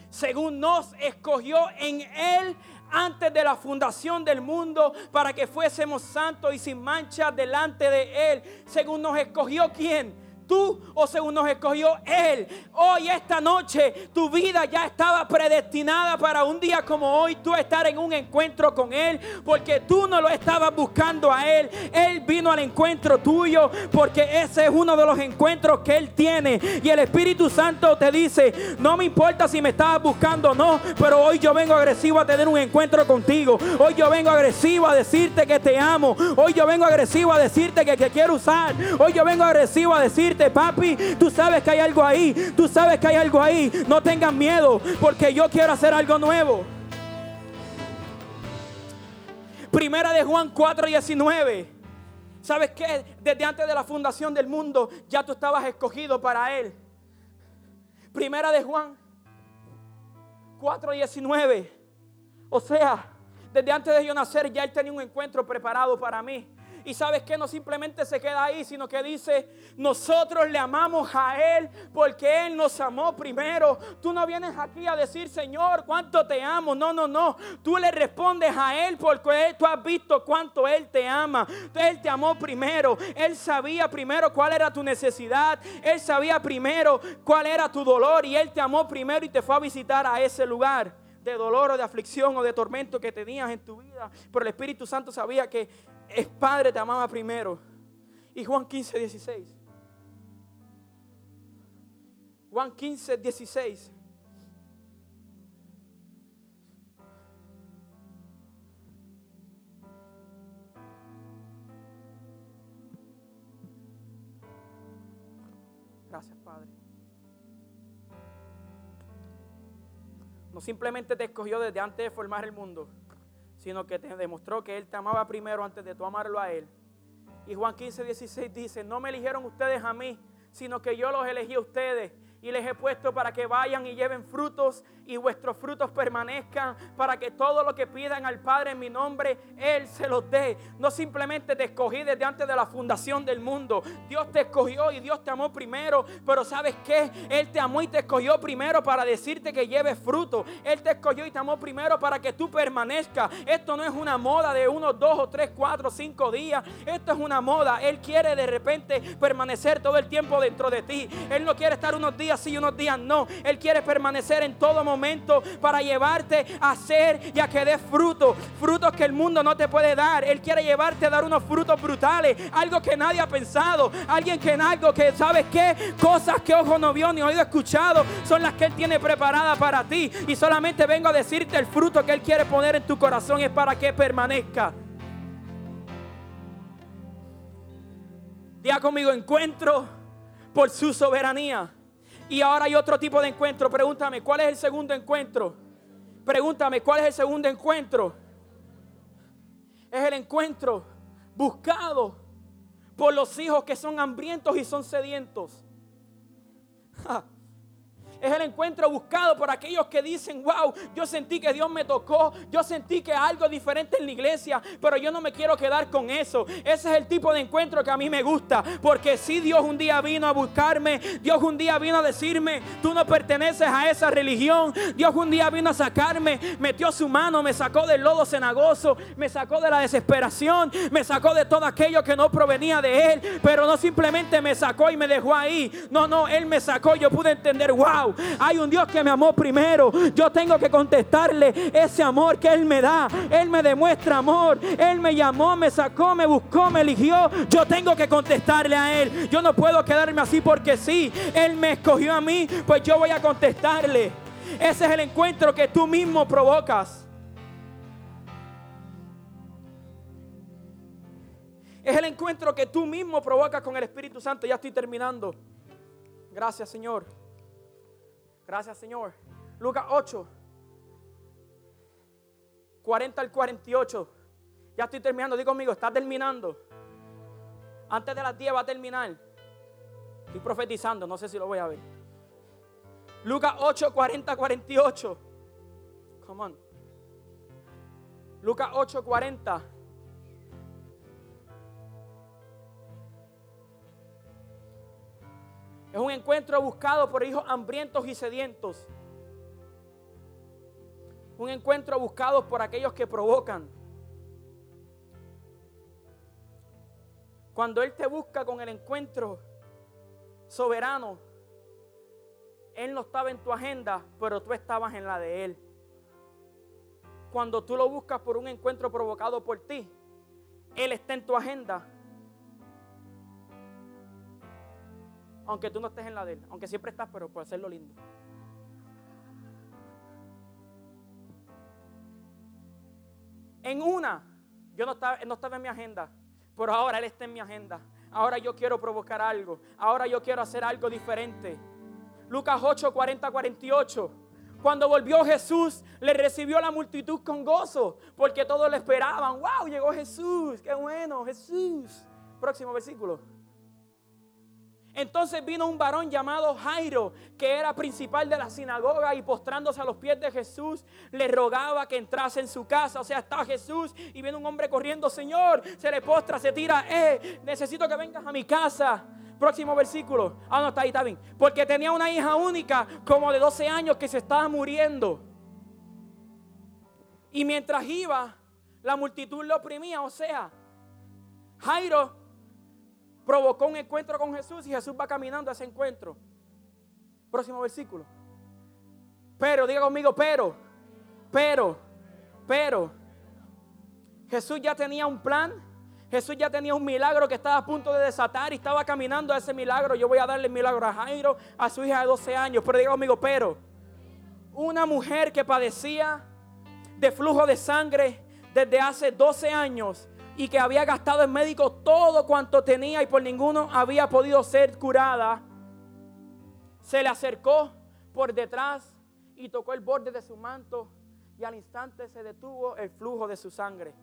Según nos escogió en Él antes de la fundación del mundo para que fuésemos santos y sin mancha delante de Él. Según nos escogió quién? Tú o según nos escogió Él. Hoy, esta noche, tu vida ya estaba predestinada para un día como hoy, tú estar en un encuentro con Él, porque tú no lo estabas buscando a Él. Él vino al encuentro tuyo, porque ese es uno de los encuentros que Él tiene. Y el Espíritu Santo te dice, no me importa si me estabas buscando o no, pero hoy yo vengo agresivo a tener un encuentro contigo. Hoy yo vengo agresivo a decirte que te amo. Hoy yo vengo agresivo a decirte que te quiero usar. Hoy yo vengo agresivo a decirte papi, tú sabes que hay algo ahí, tú sabes que hay algo ahí. No tengan miedo, porque yo quiero hacer algo nuevo. Primera de Juan 4:19. ¿Sabes qué? Desde antes de la fundación del mundo ya tú estabas escogido para Él. Primera de Juan 4:19. O sea, desde antes de yo nacer ya Él tenía un encuentro preparado para mí. Y sabes que no simplemente se queda ahí, sino que dice, nosotros le amamos a Él porque Él nos amó primero. Tú no vienes aquí a decir, Señor, cuánto te amo. No, no, no. Tú le respondes a Él porque tú has visto cuánto Él te ama. Él te amó primero. Él sabía primero cuál era tu necesidad. Él sabía primero cuál era tu dolor y Él te amó primero y te fue a visitar a ese lugar de dolor o de aflicción o de tormento que tenías en tu vida. Pero el Espíritu Santo sabía que el Padre te amaba primero. Y Juan 15, 16. Juan 15, 16. Gracias, Padre. No simplemente te escogió desde antes de formar el mundo, sino que te demostró que Él te amaba primero antes de tú amarlo a Él. Y Juan 15, 16 dice, no me eligieron ustedes a mí, sino que yo los elegí a ustedes y les he puesto para que vayan y lleven frutos y vuestros frutos permanezcan, para que todo lo que pidan al Padre en mi nombre, Él se los dé. No simplemente te escogí desde antes de la fundación del mundo. Dios te escogió y Dios te amó primero, pero ¿sabes qué? Él te amó y te escogió primero para decirte que lleves fruto. Él te escogió y te amó primero para que tú permanezcas. Esto no es una moda de unos dos o tres, cuatro, cinco días. Esto es una moda. Él quiere de repente permanecer todo el tiempo dentro de ti. Él no quiere estar unos días sí y unos días no. Él quiere permanecer en todo momento para llevarte a hacer y a que des fruto. Frutos que el mundo no te puede dar. Él quiere llevarte a dar unos frutos brutales. Algo que nadie ha pensado. Alguien que en algo que, ¿sabes qué? Cosas que ojo no vio ni oído escuchado son las que Él tiene preparadas para ti. Y solamente vengo a decirte el fruto que Él quiere poner en tu corazón es para que permanezca. Día conmigo, encuentro por su soberanía. Y ahora hay otro tipo de encuentro. Pregúntame, ¿cuál es el segundo encuentro? Pregúntame, ¿cuál es el segundo encuentro? Es el encuentro buscado por los hijos que son hambrientos y son sedientos. Es el encuentro buscado por aquellos que dicen, wow, yo sentí que Dios me tocó, yo sentí que algo diferente en la iglesia, pero yo no me quiero quedar con eso. Ese es el tipo de encuentro que a mí me gusta, porque si Dios un día vino a buscarme, Dios un día vino a decirme, tú no perteneces a esa religión, Dios un día vino a sacarme, metió su mano, me sacó del lodo cenagoso, me sacó de la desesperación, me sacó de todo aquello que no provenía de Él, pero no simplemente me sacó y me dejó ahí, no, no, Él me sacó, yo pude entender, wow hay un Dios que me amó primero. Yo tengo que contestarle ese amor que Él me da. Él me demuestra amor. Él me llamó, me sacó, me buscó, me eligió. Yo tengo que contestarle a Él. Yo no puedo quedarme así porque sí. Él me escogió a mí, pues yo voy a contestarle. Ese es el encuentro que tú mismo provocas. Es el encuentro que tú mismo provocas con el Espíritu Santo. Ya estoy terminando. Gracias, Señor. Gracias, Señor. Lucas 8, 40 al 48. Ya estoy terminando. Digo conmigo, está terminando. Antes de las 10 va a terminar. Estoy profetizando, no sé si lo voy a ver. Lucas 8, 40, 48. Come on. Lucas 8, 40. Es un encuentro buscado por hijos hambrientos y sedientos. Un encuentro buscado por aquellos que provocan. Cuando Él te busca con el encuentro soberano, Él no estaba en tu agenda, pero tú estabas en la de Él. Cuando tú lo buscas por un encuentro provocado por ti, Él está en tu agenda, aunque tú no estés en la de aunque siempre estás, pero por hacerlo lindo. En una, yo no estaba, no estaba en mi agenda, pero ahora él está en mi agenda. Ahora yo quiero provocar algo. Ahora yo quiero hacer algo diferente. Lucas 8, 40, 48. Cuando volvió Jesús, le recibió la multitud con gozo, porque todos le esperaban. ¡Wow! Llegó Jesús. ¡Qué bueno! Jesús. Próximo versículo. Entonces vino un varón llamado Jairo, que era principal de la sinagoga, y postrándose a los pies de Jesús, le rogaba que entrase en su casa. O sea, está Jesús y viene un hombre corriendo, Señor, se le postra, se tira, eh, necesito que vengas a mi casa. Próximo versículo. Ah, no, está ahí, está bien. Porque tenía una hija única, como de 12 años, que se estaba muriendo. Y mientras iba, la multitud lo oprimía. O sea, Jairo provocó un encuentro con Jesús y Jesús va caminando a ese encuentro. Próximo versículo. Pero, diga conmigo, pero, pero, pero. Jesús ya tenía un plan. Jesús ya tenía un milagro que estaba a punto de desatar y estaba caminando a ese milagro. Yo voy a darle el milagro a Jairo, a su hija de 12 años. Pero diga conmigo, pero. Una mujer que padecía de flujo de sangre desde hace 12 años y que había gastado en médico todo cuanto tenía y por ninguno había podido ser curada, se le acercó por detrás y tocó el borde de su manto y al instante se detuvo el flujo de su sangre.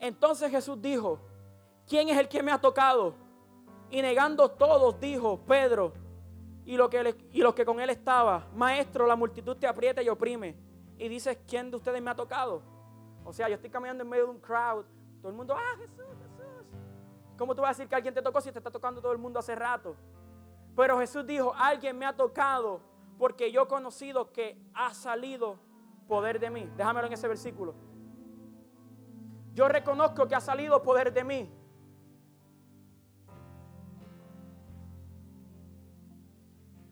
Entonces Jesús dijo, ¿quién es el que me ha tocado? Y negando todos, dijo Pedro y, los que con él estaba, Maestro, la multitud te aprieta y oprime. Y dices, ¿quién de ustedes me ha tocado? O sea, yo estoy caminando en medio de un crowd, todo el mundo, ah, Jesús, Jesús. ¿Cómo tú vas a decir que alguien te tocó si te está tocando todo el mundo hace rato? Pero Jesús dijo, alguien me ha tocado porque yo he conocido que ha salido poder de mí. Déjamelo en ese versículo. Yo reconozco que ha salido poder de mí.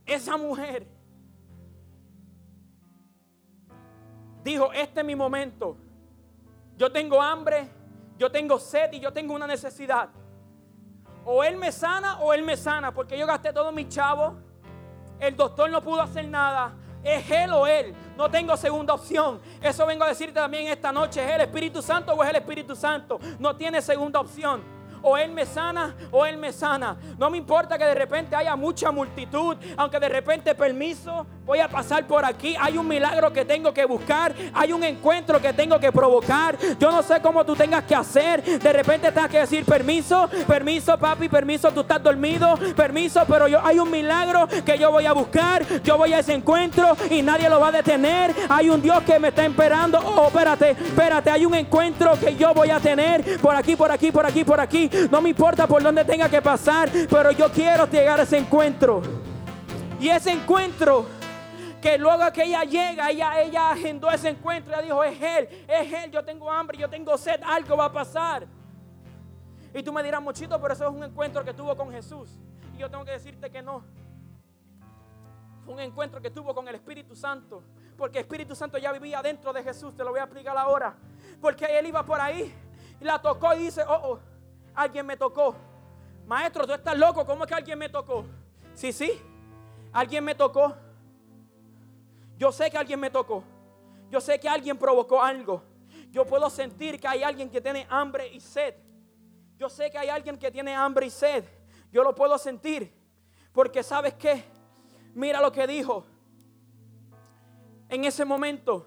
Esa mujer dijo, este es mi momento. Yo tengo hambre, yo tengo sed y yo tengo una necesidad. O él me sana o él me sana, porque yo gasté todo mi chavo. El doctor no pudo hacer nada. Es Él o Él. No tengo segunda opción. Eso vengo a decirte también esta noche. ¿Es el Espíritu Santo o es el Espíritu Santo? No tiene segunda opción o Él me sana o Él me sana. No me importa que de repente haya mucha multitud, aunque de repente permiso, voy a pasar por aquí. Hay un milagro que tengo que buscar, hay un encuentro que tengo que provocar. Yo no sé cómo tú tengas que hacer. De repente tengas que decir permiso, permiso, papi, permiso, tú estás dormido, permiso, pero yo hay un milagro que yo voy a buscar. Yo voy a ese encuentro y nadie lo va a detener. Hay un Dios que me está esperando. Oh, espérate, espérate, hay un encuentro que yo voy a tener por aquí, por aquí, por aquí, por aquí. No me importa por dónde tenga que pasar, pero yo quiero llegar a ese encuentro. Y ese encuentro que luego que ella llega, ella, ella agendó ese encuentro, ella dijo, es él, es él, yo tengo hambre, yo tengo sed, algo va a pasar. Y tú me dirás, Mochito, pero eso es un encuentro que tuvo con Jesús. Y yo tengo que decirte que no. Fue un encuentro que tuvo con el Espíritu Santo. Porque el Espíritu Santo ya vivía dentro de Jesús. Te lo voy a explicar ahora. Porque él iba por ahí y la tocó y dice, oh, oh, alguien me tocó. Maestro, tú estás loco, ¿cómo es que alguien me tocó? Sí, sí, alguien me tocó. Yo sé que alguien me tocó. Yo sé que alguien provocó algo. Yo puedo sentir que hay alguien que tiene hambre y sed. Yo sé que hay alguien que tiene hambre y sed. Yo lo puedo sentir. Porque sabes qué? Mira lo que dijo. En ese momento,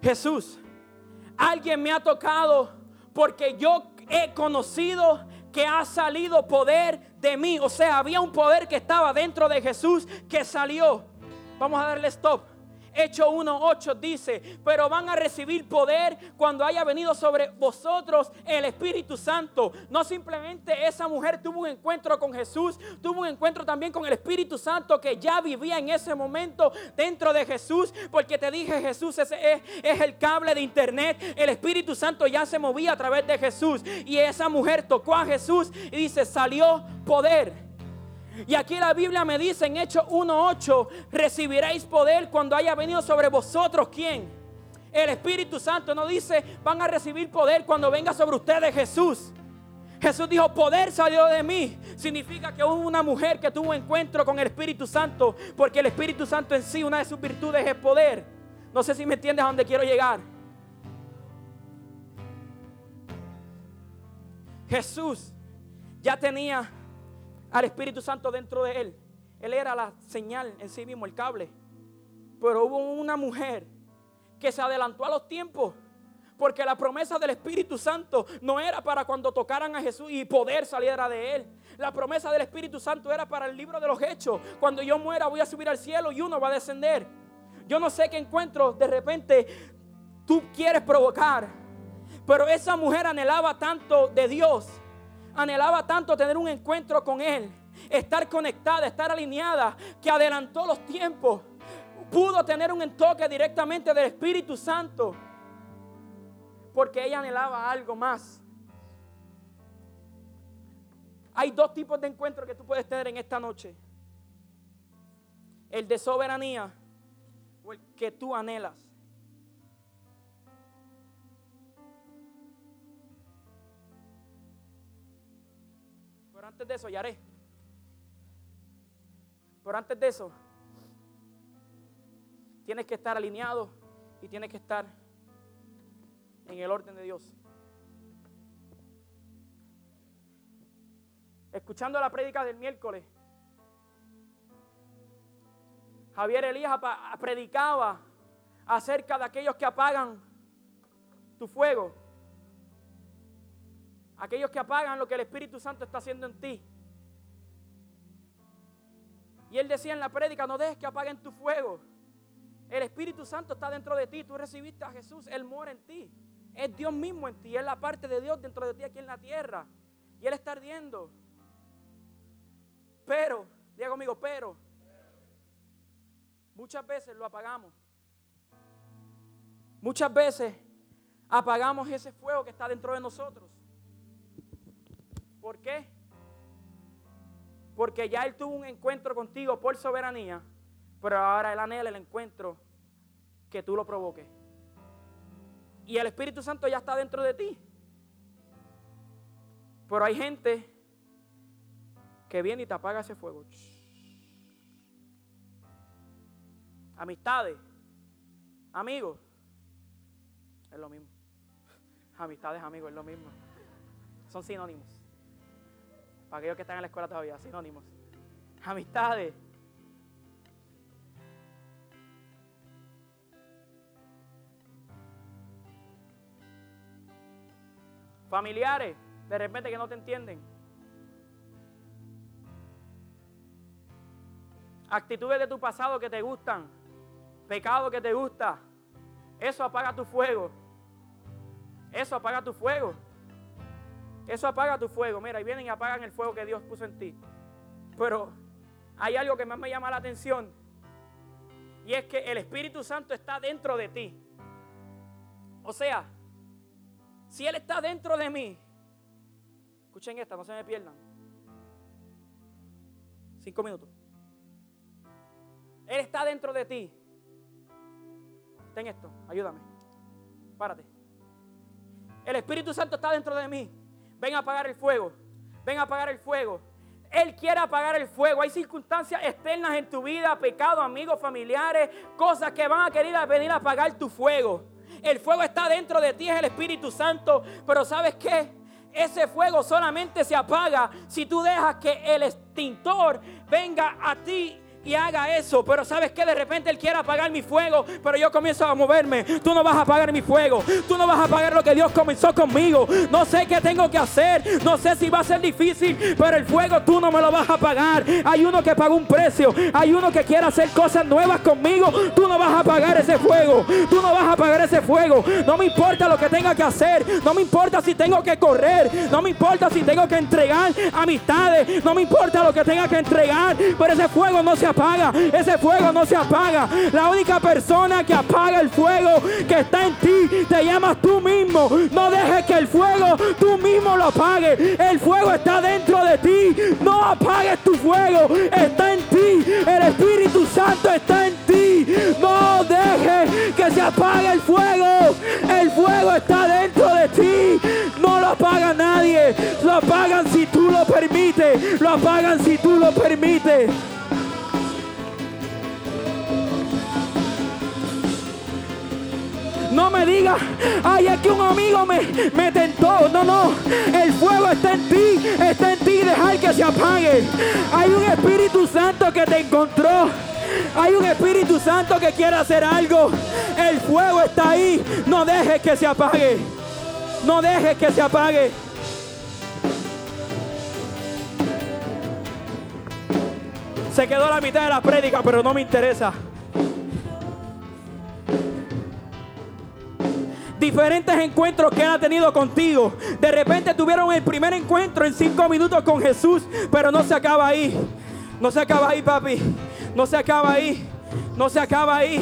Jesús, alguien me ha tocado porque yo he conocido que ha salido poder de mí. O sea, había un poder que estaba dentro de Jesús que salió. Vamos a darle stop. Hecho 1.8 dice, pero van a recibir poder cuando haya venido sobre vosotros el Espíritu Santo. No simplemente esa mujer tuvo un encuentro con Jesús, tuvo un encuentro también con el Espíritu Santo que ya vivía en ese momento dentro de Jesús, porque te dije Jesús es, es el cable de internet, el Espíritu Santo ya se movía a través de Jesús y esa mujer tocó a Jesús y dice, salió poder. Y aquí la Biblia me dice en Hechos 1.8, recibiréis poder cuando haya venido sobre vosotros. ¿Quién? El Espíritu Santo no dice, van a recibir poder cuando venga sobre ustedes Jesús. Jesús dijo, poder salió de mí. Significa que hubo una mujer que tuvo encuentro con el Espíritu Santo, porque el Espíritu Santo en sí, una de sus virtudes es poder. No sé si me entiendes a dónde quiero llegar. Jesús ya tenía al Espíritu Santo dentro de él. Él era la señal en sí mismo, el cable. Pero hubo una mujer que se adelantó a los tiempos. Porque la promesa del Espíritu Santo no era para cuando tocaran a Jesús y poder saliera de él. La promesa del Espíritu Santo era para el libro de los hechos. Cuando yo muera voy a subir al cielo y uno va a descender. Yo no sé qué encuentro de repente tú quieres provocar. Pero esa mujer anhelaba tanto de Dios anhelaba tanto tener un encuentro con Él, estar conectada, estar alineada, que adelantó los tiempos. Pudo tener un entoque directamente del Espíritu Santo, porque ella anhelaba algo más. Hay dos tipos de encuentros que tú puedes tener en esta noche. El de soberanía o el que tú anhelas. Antes de eso, ya haré. Pero antes de eso, tienes que estar alineado y tienes que estar en el orden de Dios. Escuchando la prédica del miércoles, Javier Elías predicaba acerca de aquellos que apagan tu fuego. Aquellos que apagan lo que el Espíritu Santo está haciendo en ti. Y él decía en la prédica, no dejes que apaguen tu fuego. El Espíritu Santo está dentro de ti. Tú recibiste a Jesús, Él mora en ti. Es Dios mismo en ti. Es la parte de Dios dentro de ti aquí en la tierra. Y Él está ardiendo. Pero, diga conmigo, pero, muchas veces lo apagamos. Muchas veces apagamos ese fuego que está dentro de nosotros. ¿Por qué? Porque ya Él tuvo un encuentro contigo por soberanía, pero ahora Él anhela el encuentro que tú lo provoques. Y el Espíritu Santo ya está dentro de ti. Pero hay gente que viene y te apaga ese fuego. Amistades, amigos, es lo mismo. Amistades, amigos, es lo mismo. Son sinónimos. Para aquellos que están en la escuela todavía, sinónimos. Amistades. Familiares, de repente que no te entienden. Actitudes de tu pasado que te gustan. Pecado que te gusta. Eso apaga tu fuego. Eso apaga tu fuego. Eso apaga tu fuego. Mira, y vienen y apagan el fuego que Dios puso en ti. Pero hay algo que más me llama la atención. Y es que el Espíritu Santo está dentro de ti. O sea, si Él está dentro de mí, escuchen esta, no se me pierdan. Cinco minutos. Él está dentro de ti. Ten esto, ayúdame. Párate. El Espíritu Santo está dentro de mí. Ven a apagar el fuego. Ven a apagar el fuego. Él quiere apagar el fuego. Hay circunstancias externas en tu vida, pecado, amigos, familiares, cosas que van a querer venir a apagar tu fuego. El fuego está dentro de ti, es el Espíritu Santo. Pero ¿sabes qué? Ese fuego solamente se apaga si tú dejas que el extintor venga a ti y haga eso. Pero sabes que de repente Él quiere apagar mi fuego. Pero yo comienzo a moverme. Tú no vas a apagar mi fuego. Tú no vas a apagar lo que Dios comenzó conmigo. No sé qué tengo que hacer. No sé si va a ser difícil. Pero el fuego tú no me lo vas a pagar. Hay uno que pagó un precio. Hay uno que quiere hacer cosas nuevas conmigo. Tú no vas a apagar ese fuego. Tú no vas a apagar ese fuego. No me importa lo que tenga que hacer. No me importa si tengo que correr. No me importa si tengo que entregar amistades. No me importa lo que tenga que entregar. Pero ese fuego no se apaga, ese fuego no se apaga. La única persona que apaga el fuego que está en ti te llamas tú mismo. No dejes que el fuego tú mismo lo apague. El fuego está dentro de ti. No apagues tu fuego, está en ti. El Espíritu Santo está en ti. No dejes que se apague el fuego. El fuego está dentro de ti. No lo apaga nadie. Lo apagan si tú lo permites. Lo apagan si tú lo permites. No me digas, ay, es que un amigo me, me tentó. No, no. El fuego está en ti. Está en ti. Dejar que se apague. Hay un Espíritu Santo que te encontró. Hay un Espíritu Santo que quiere hacer algo. El fuego está ahí. No dejes que se apague. No dejes que se apague. Se quedó la mitad de la prédica, pero no me interesa. Diferentes encuentros que Él ha tenido contigo. De repente tuvieron el primer encuentro en cinco minutos con Jesús, pero no se acaba ahí. No se acaba ahí, papi. No se acaba ahí. No se acaba ahí.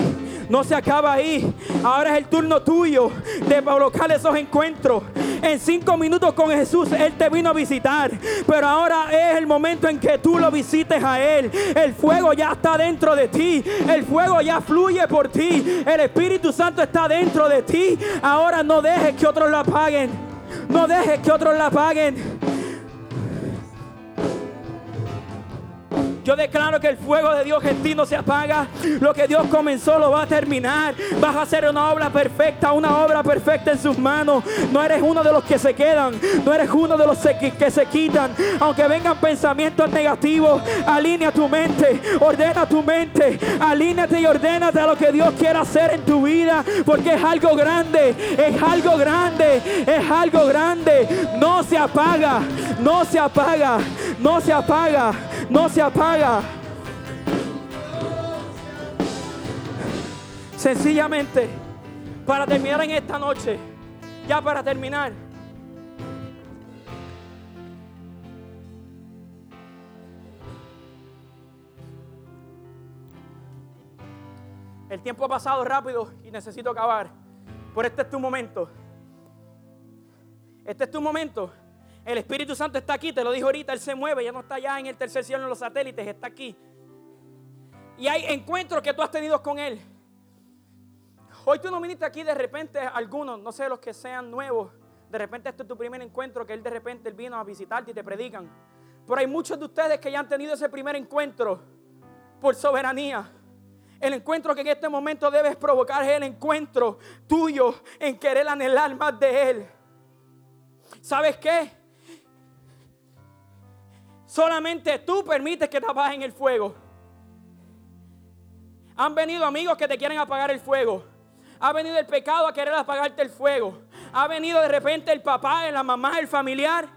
No se acaba ahí. Ahora es el turno tuyo de provocar esos encuentros. En cinco minutos con Jesús, Él te vino a visitar. Pero ahora es el momento en que tú lo visites a Él. El fuego ya está dentro de ti. El fuego ya fluye por ti. El Espíritu Santo está dentro de ti. Ahora no dejes que otros lo apaguen. No dejes que otros la apaguen. Yo declaro que el fuego de Dios en ti no se apaga. Lo que Dios comenzó lo va a terminar. Vas a hacer una obra perfecta, una obra perfecta en sus manos. No eres uno de los que se quedan. No eres uno de los que se quitan. Aunque vengan pensamientos negativos, alinea tu mente, ordena tu mente, alíneate y ordénate a lo que Dios quiere hacer en tu vida. Porque es algo grande, es algo grande, es algo grande. No se apaga, no se apaga, no se apaga, no se apaga. Sencillamente, para terminar en esta noche, ya para terminar. El tiempo ha pasado rápido y necesito acabar. Por este es tu momento. Este es tu momento el Espíritu Santo está aquí, te lo dijo ahorita, Él se mueve, ya no está allá en el tercer cielo en los satélites, está aquí. Y hay encuentros que tú has tenido con Él. Hoy tú no viniste aquí de repente, algunos, no sé los que sean nuevos, de repente este es tu primer encuentro que Él de repente él vino a visitarte y te predican. Pero hay muchos de ustedes que ya han tenido ese primer encuentro por soberanía. El encuentro que en este momento debes provocar es el encuentro tuyo en querer anhelar más de Él. ¿Sabes qué? Solamente tú permites que te apaguen el fuego. Han venido amigos que te quieren apagar el fuego. Ha venido el pecado a querer apagarte el fuego. Ha venido de repente el papá, la mamá, el familiar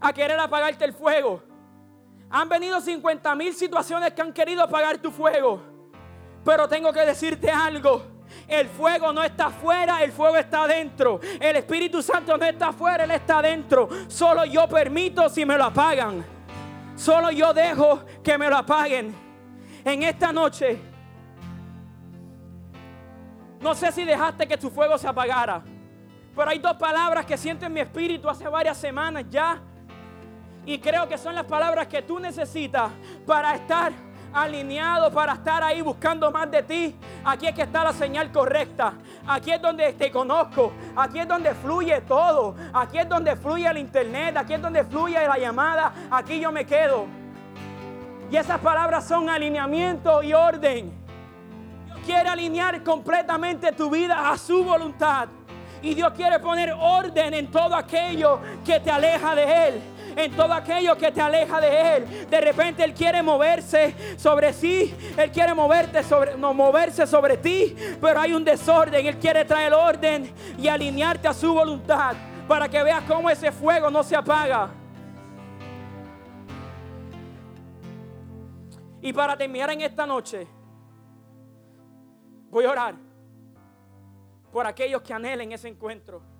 a querer apagarte el fuego. Han venido 50 mil situaciones que han querido apagar tu fuego. Pero tengo que decirte algo. El fuego no está afuera, el fuego está adentro. El Espíritu Santo no está afuera, Él está adentro. Solo yo permito si me lo apagan. Solo yo dejo que me lo apaguen. En esta noche, no sé si dejaste que tu fuego se apagara. Pero hay dos palabras que siento en mi espíritu hace varias semanas ya. Y creo que son las palabras que tú necesitas para estar alineado para estar ahí buscando más de ti. Aquí es que está la señal correcta. Aquí es donde te conozco. Aquí es donde fluye todo. Aquí es donde fluye el internet. Aquí es donde fluye la llamada. Aquí yo me quedo. Y esas palabras son alineamiento y orden. Dios quiere alinear completamente tu vida a su voluntad. Y Dios quiere poner orden en todo aquello que te aleja de Él en todo aquello que te aleja de Él. De repente Él quiere moverse sobre sí, Él quiere moverte sobre, no, moverse sobre ti, pero hay un desorden. Él quiere traer orden y alinearte a su voluntad para que veas cómo ese fuego no se apaga. Y para terminar en esta noche, voy a orar por aquellos que anhelen ese encuentro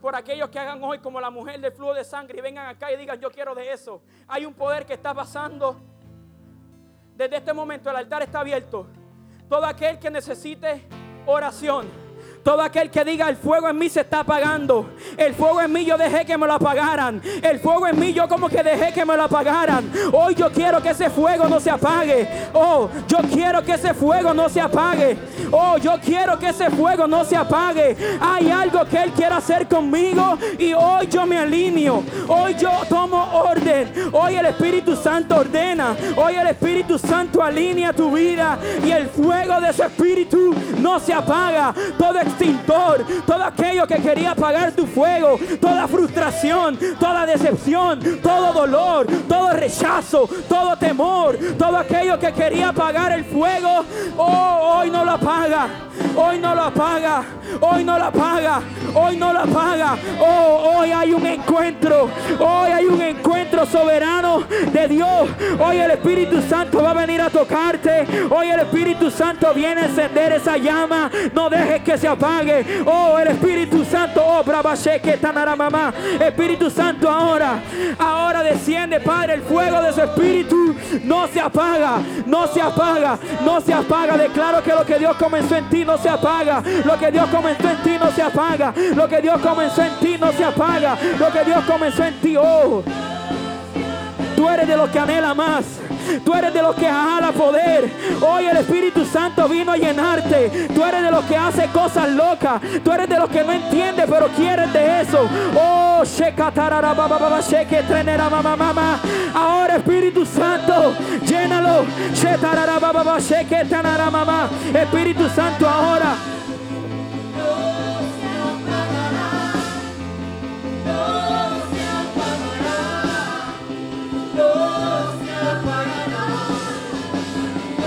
por aquellos que hagan hoy como la mujer del flujo de sangre y vengan acá y digan, yo quiero de eso. Hay un poder que está pasando. Desde este momento el altar está abierto. Todo aquel que necesite oración todo aquel que diga el fuego en mí se está apagando. El fuego en mí yo dejé que me lo apagaran. El fuego en mí yo como que dejé que me lo apagaran. Hoy yo quiero que ese fuego no se apague. Oh, yo quiero que ese fuego no se apague. Oh, yo quiero que ese fuego no se apague. Hay algo que Él quiere hacer conmigo y hoy yo me alineo. Hoy yo tomo orden. Hoy el Espíritu Santo ordena. Hoy el Espíritu Santo alinea tu vida y el fuego de su Espíritu no se apaga. Todo extintor, todo aquello que quería apagar tu fuego, toda frustración, toda decepción, todo dolor, todo rechazo, todo temor, todo aquello que quería apagar el fuego, oh, hoy no lo apaga, hoy no lo apaga, hoy no lo apaga, hoy no lo apaga, oh, hoy hay un encuentro, hoy hay un encuentro soberano de Dios, hoy el Espíritu Santo va a venir a tocarte, hoy el Espíritu Santo viene a encender esa llama, no dejes que se apague. Oh, el Espíritu Santo, oh, que mamá. Espíritu Santo ahora, ahora desciende, Padre, el fuego de su Espíritu no se apaga, no se apaga, no se apaga. Declaro que lo que Dios comenzó en ti no se apaga. Lo que Dios comenzó en ti no se apaga. Lo que Dios comenzó en ti no se apaga. Lo que Dios comenzó en ti, oh. Tú eres de los que anhela más. Tú eres de los que jala poder. Hoy el Espíritu Santo vino a llenarte. Tú eres de los que hace cosas locas. Tú eres de los que no entiende, pero quieres de eso. Oh, Ahora Espíritu Santo, llénalo. Espíritu Santo ahora.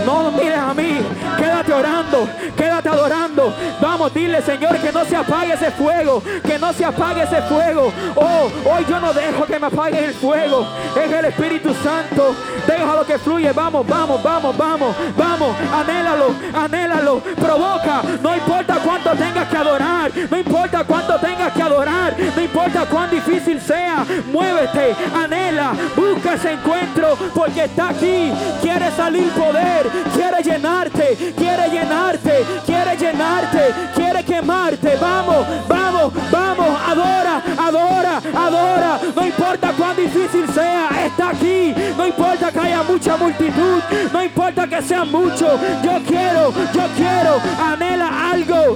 No mires a mí. Quédate orando. Quédate adorando. Vamos, dile, Señor, que no se apague ese fuego. Que no se apague ese fuego. Oh, hoy yo no dejo que me apague el fuego. Es el Espíritu Santo. Déjalo que fluye. Vamos, vamos, vamos, vamos. Vamos. Anhélalo. Anhélalo. Provoca. No importa cuánto tengas que adorar. No importa cuánto tengas que adorar. No importa cuán difícil sea. Muévete. Anhela. Busca ese encuentro. Porque está aquí. Quiere salir poder quiere llenarte, quiere llenarte, quiere llenarte, quiere quemarte. Vamos, vamos, vamos, adora, adora, adora. No importa cuán difícil sea, está aquí. No importa que haya mucha multitud, no importa que sea mucho. Yo quiero, yo quiero, anhela algo.